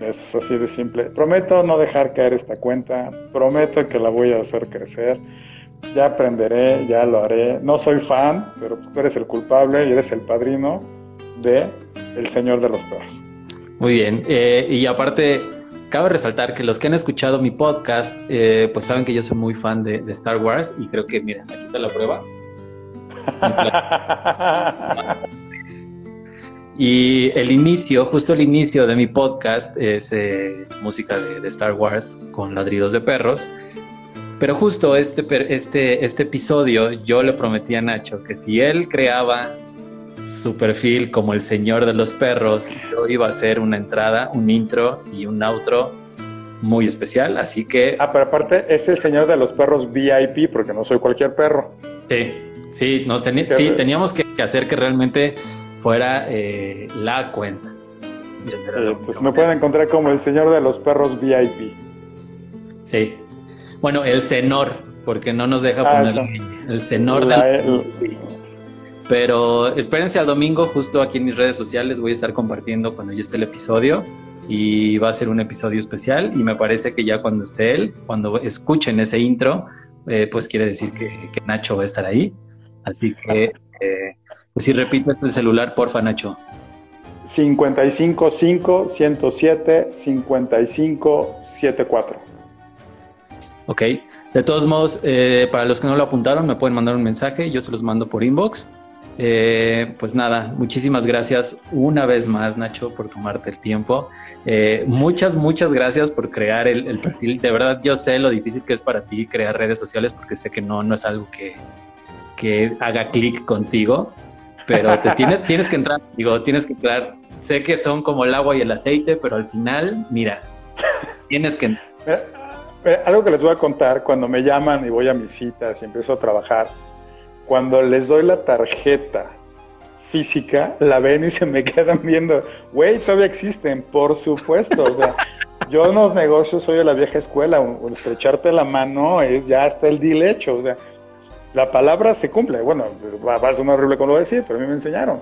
Eso es así de simple. Prometo no dejar caer esta cuenta, prometo que la voy a hacer crecer ya aprenderé, ya lo haré. No soy fan, pero tú eres el culpable y eres el padrino de El Señor de los Perros. Muy bien, eh, y aparte, cabe resaltar que los que han escuchado mi podcast, eh, pues saben que yo soy muy fan de, Star Wars y creo que, miren, aquí está la prueba. y el inicio, justo el inicio de mi podcast es eh, música de Star Wars con ladridos de perros. Pero justo este, este, este episodio yo le prometí a Nacho que si él creaba su perfil como el señor de los perros, yo iba a hacer una entrada, un intro y un outro muy especial, así que... Ah, pero aparte es el señor de los perros VIP, porque no soy cualquier perro. Sí, sí, nos sí teníamos que, hacer que realmente fuera eh, la cuenta. pues me pueden encontrar como el señor de los perros VIP. Sí, bueno, el Cenor, porque no nos deja ah, poner el Cenor del... Pero espérense al domingo, justo aquí en mis redes sociales voy a estar compartiendo cuando ya esté el episodio y va a ser un episodio especial y me parece que ya cuando esté él, cuando escuchen ese intro, eh, pues quiere decir que, Nacho va a estar ahí. Así que, eh, pues si repites el celular, porfa, Nacho. 555 107 5574. Ok. De todos modos, eh, para los que no lo apuntaron, me pueden mandar un mensaje, yo se los mando por inbox. Eh, pues nada, muchísimas gracias una vez más, Nacho, por tomarte el tiempo. Eh, muchas, muchas gracias por crear el, perfil. De verdad, yo sé lo difícil que es para ti crear redes sociales porque sé que no, no es algo que, que haga clic contigo, pero te tiene, tienes que entrar, digo, tienes que entrar. Sé que son como el agua y el aceite, pero al final, mira, tienes que algo que les voy a contar, cuando me llaman y voy a mis citas y empiezo a trabajar, cuando les doy la tarjeta física, la ven y se me quedan viendo, güey, todavía existen, por supuesto, o sea, yo en los negocios soy de la vieja escuela, estrecharte la mano es ya hasta el deal hecho, o sea, la palabra se cumple, bueno, va, a ser horrible con lo decir, pero a mí me enseñaron.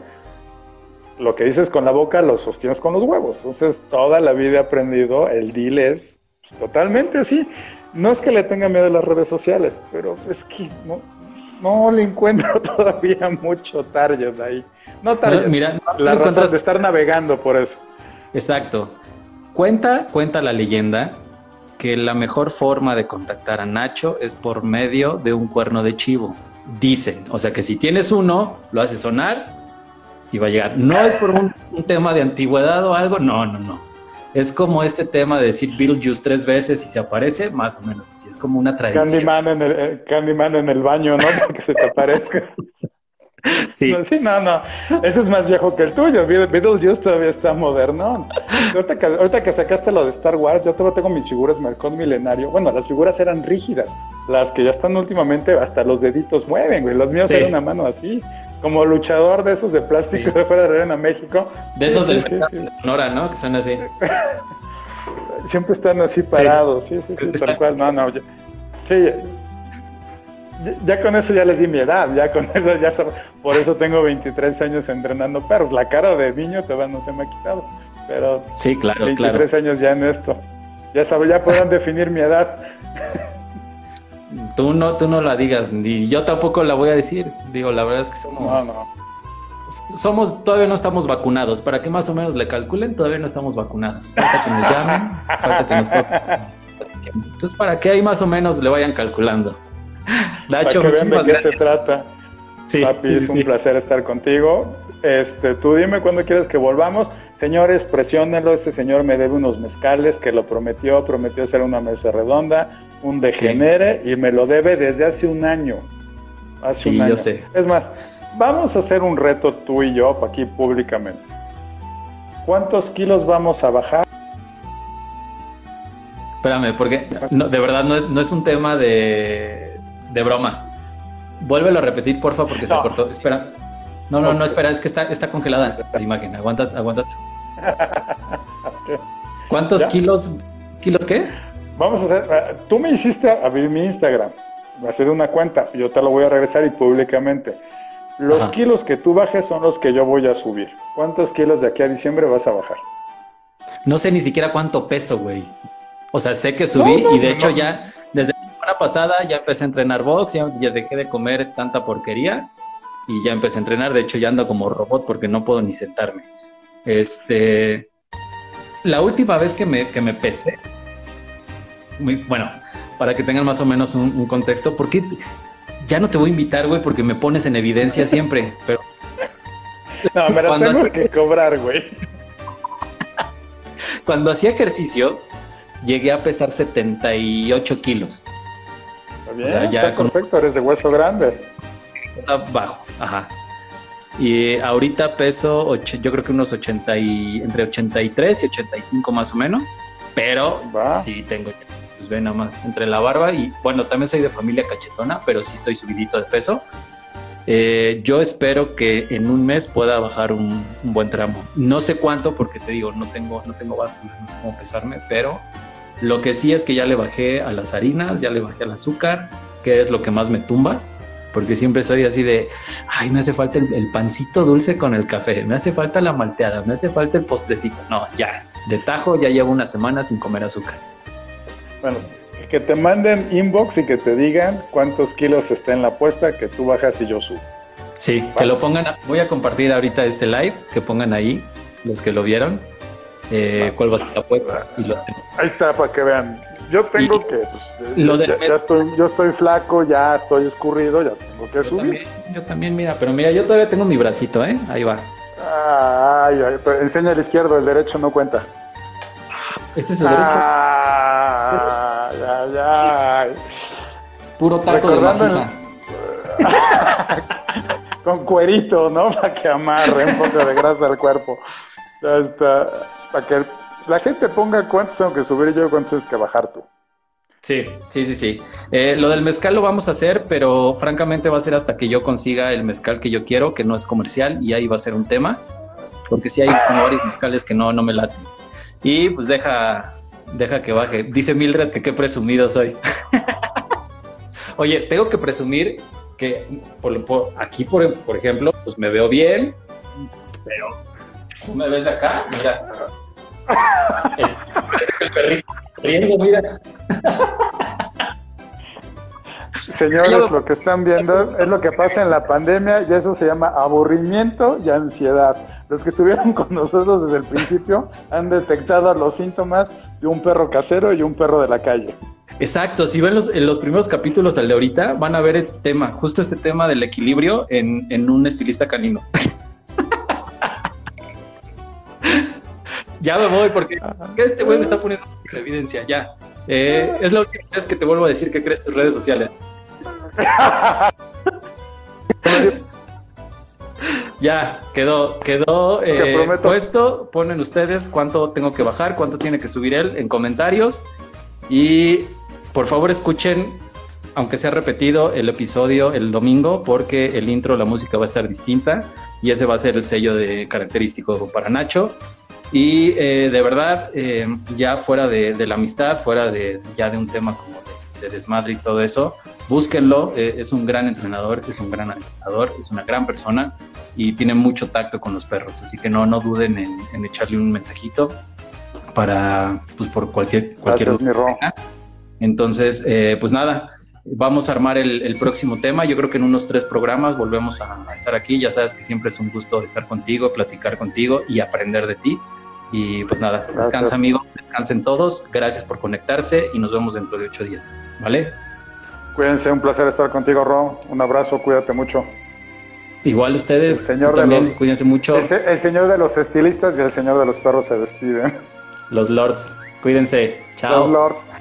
Lo que dices con la boca lo sostienes con los huevos. Entonces, toda la vida he aprendido, el deal es totalmente así. No es que le tenga miedo a las redes sociales, pero es que no, no le encuentro todavía mucho target ahí. No target, mira, las razones de estar navegando por eso. Exacto. Cuenta, cuenta la leyenda que la mejor forma de contactar a Nacho es por medio de un cuerno de chivo. Dicen, o sea que si tienes uno, lo haces sonar y va a llegar. No es por un, tema de antigüedad o algo, no, no, no. Es como este tema de decir Beetlejuice tres veces y se aparece, más o menos así. Es como una tradición. Candyman en el, eh, Candyman en el baño, ¿no? Para que se te aparezca. Sí. No, no, Ese es más viejo que el tuyo. Beetlejuice todavía está moderno. Ahorita que, ahorita que sacaste lo de Star Wars, yo todavía tengo mis figuras Marcón Milenario. Bueno, las figuras eran rígidas. Las que ya están últimamente, hasta los deditos mueven, güey. Los míos eran una mano así. Como luchador de esos de plástico de fuera de Arena México. De esos del Sonora, ¿no? Que son así. Siempre están así parados, sí, sí, sí, tal cual. No, no. Sí, ya con eso ya les di mi edad, ya con eso ya por eso tengo 23 años entrenando perros. La cara de niño todavía no se me ha quitado, pero sí, claro, 23 años ya en esto. Ya saben, ya pueden definir mi edad. Tú no, tú no la digas, ni yo tampoco la voy a decir. Digo, la verdad es que somos. Somos, todavía no estamos vacunados. Para que más o menos le calculen, todavía no estamos vacunados. Falta que nos llamen, falta que nos toquen. Entonces, para que ahí más o menos le vayan calculando. Nacho, para que vean de qué se trata. Sí, Papi, es un placer estar contigo. Este, tú dime cuándo quieres que volvamos. Señores, presiónenlo. Ese señor me debe unos mezcales que lo prometió. Prometió hacer una mesa redonda, un degenere, y me lo debe desde hace un año. Hace un año. Yo sé. Es más, vamos a hacer un reto tú y yo aquí públicamente. ¿Cuántos kilos vamos a bajar? Espérame, porque de verdad no es un tema de de broma. Vuélvelo a repetir, porfa, porque se cortó. Espera. No, no, no, espera, es que está, está congelada la imagen. Aguanta, aguanta. ¿Cuántos kilos? ¿Kilos qué? Vamos a hacer. Eh, tú me hiciste abrir mi Instagram, hacer una cuenta. Yo te lo voy a regresar y públicamente. Los kilos que tú bajes son los que yo voy a subir. ¿Cuántos kilos de aquí a diciembre vas a bajar? No sé ni siquiera cuánto peso, güey. O sea, sé que subí y de hecho ya desde pasada ya empecé a entrenar box, ya, dejé de comer tanta porquería y ya empecé a entrenar. De hecho, ya ando como robot porque no puedo ni sentarme. Este, la última vez que me, que me pesé, muy, bueno, para que tengan más o menos un, contexto, porque ya no te voy a invitar, güey, porque me pones en evidencia siempre, pero... No, me tengo que cobrar, güey. Cuando hacía ejercicio, llegué a pesar 78 kilos bien, ya está perfecto, eres de hueso grande. Está bajo, ajá. Y ahorita peso, yo creo que unos 80 y, entre 83 y 85 más o menos, pero sí tengo, pues ve nada más, entre la barba y, bueno, también soy de familia cachetona, pero sí estoy subidito de peso. Eh, yo espero que en un mes pueda bajar un, un, buen tramo. No sé cuánto, porque te digo, no tengo, no tengo báscula, no sé cómo pesarme, pero lo que sí es que ya le bajé a las harinas, ya le bajé al azúcar, que es lo que más me tumba, porque siempre soy así de, ay, me hace falta el, pancito dulce con el café, me hace falta la malteada, me hace falta el postrecito. No, ya, de tajo ya llevo una semana sin comer azúcar. Bueno, que te manden inbox y que te digan cuántos kilos está en la apuesta, que tú bajas y yo subo. Sí, que lo pongan, voy a compartir ahorita este live, que pongan ahí los que lo vieron eh, cuál va a ser la apuesta. Y lo Ahí está, para que vean. Yo tengo que, pues, ya, estoy, yo estoy flaco, ya estoy escurrido, ya tengo que subir. yo también, mira, pero mira, yo todavía tengo mi bracito, ¿eh? Ahí va. Ay, ay, pero enseña el izquierdo, el derecho no cuenta. Este es el derecho. Ay, ay, ay. Puro taco de maciza. Con cuerito, ¿no? Para que amarre un poco de grasa al cuerpo. Ya está. Para que la gente ponga cuántos tengo que subir yo y cuántos tienes que bajar tú. Sí, sí, sí, sí. Eh, lo del mezcal lo vamos a hacer, pero francamente va a ser hasta que yo consiga el mezcal que yo quiero, que no es comercial, y ahí va a ser un tema, porque sí hay varios mezcales que no, no me laten. Y pues deja, deja que baje. Dice Mildred que qué presumido soy. Oye, tengo que presumir que aquí, por, por ejemplo, pues me veo bien, pero tú me ves de acá, mira. Parece que el perrito riendo, mira. Señores, lo que están viendo es lo que pasa en la pandemia y eso se llama aburrimiento y ansiedad. Los que estuvieron con nosotros desde el principio han detectado los síntomas de un perro casero y un perro de la calle. Exacto, si ven los, en los primeros capítulos al de ahorita, van a ver este tema, justo este tema del equilibrio en, en un estilista canino. ya me voy porque este güey me está poniendo en evidencia, ya. Eh, es la última vez que te vuelvo a decir que crees tus redes sociales. Ya, quedó, quedó eh, puesto. Ponen ustedes cuánto tengo que bajar, cuánto tiene que subir él en comentarios. Y por favor escuchen, aunque sea repetido, el episodio el domingo, porque el intro, la música va a estar distinta y ese va a ser el sello de característico para Nacho. Y eh, de verdad, eh, ya fuera de, la amistad, fuera de ya de un tema como de, desmadre y todo eso, búsquenlo. Eh, es un gran entrenador, es un gran administrador, es una gran persona y tiene mucho tacto con los perros. Así que no, no duden en, echarle un mensajito para, pues por cualquier, cualquier entonces, eh, pues nada, vamos a armar el, próximo tema. Yo creo que en unos tres programas volvemos a, estar aquí. Ya sabes que siempre es un gusto estar contigo, platicar contigo y aprender de ti. Y pues nada, descansa amigo, descansen todos. Gracias por conectarse y nos vemos dentro de ocho días. ¿Vale? Cuídense, un placer estar contigo, Ro. Un abrazo, cuídate mucho. Igual ustedes, señor también, cuídense mucho. El, señor de los estilistas y el señor de los perros se despiden. Los lords, cuídense. Chao. Los lords.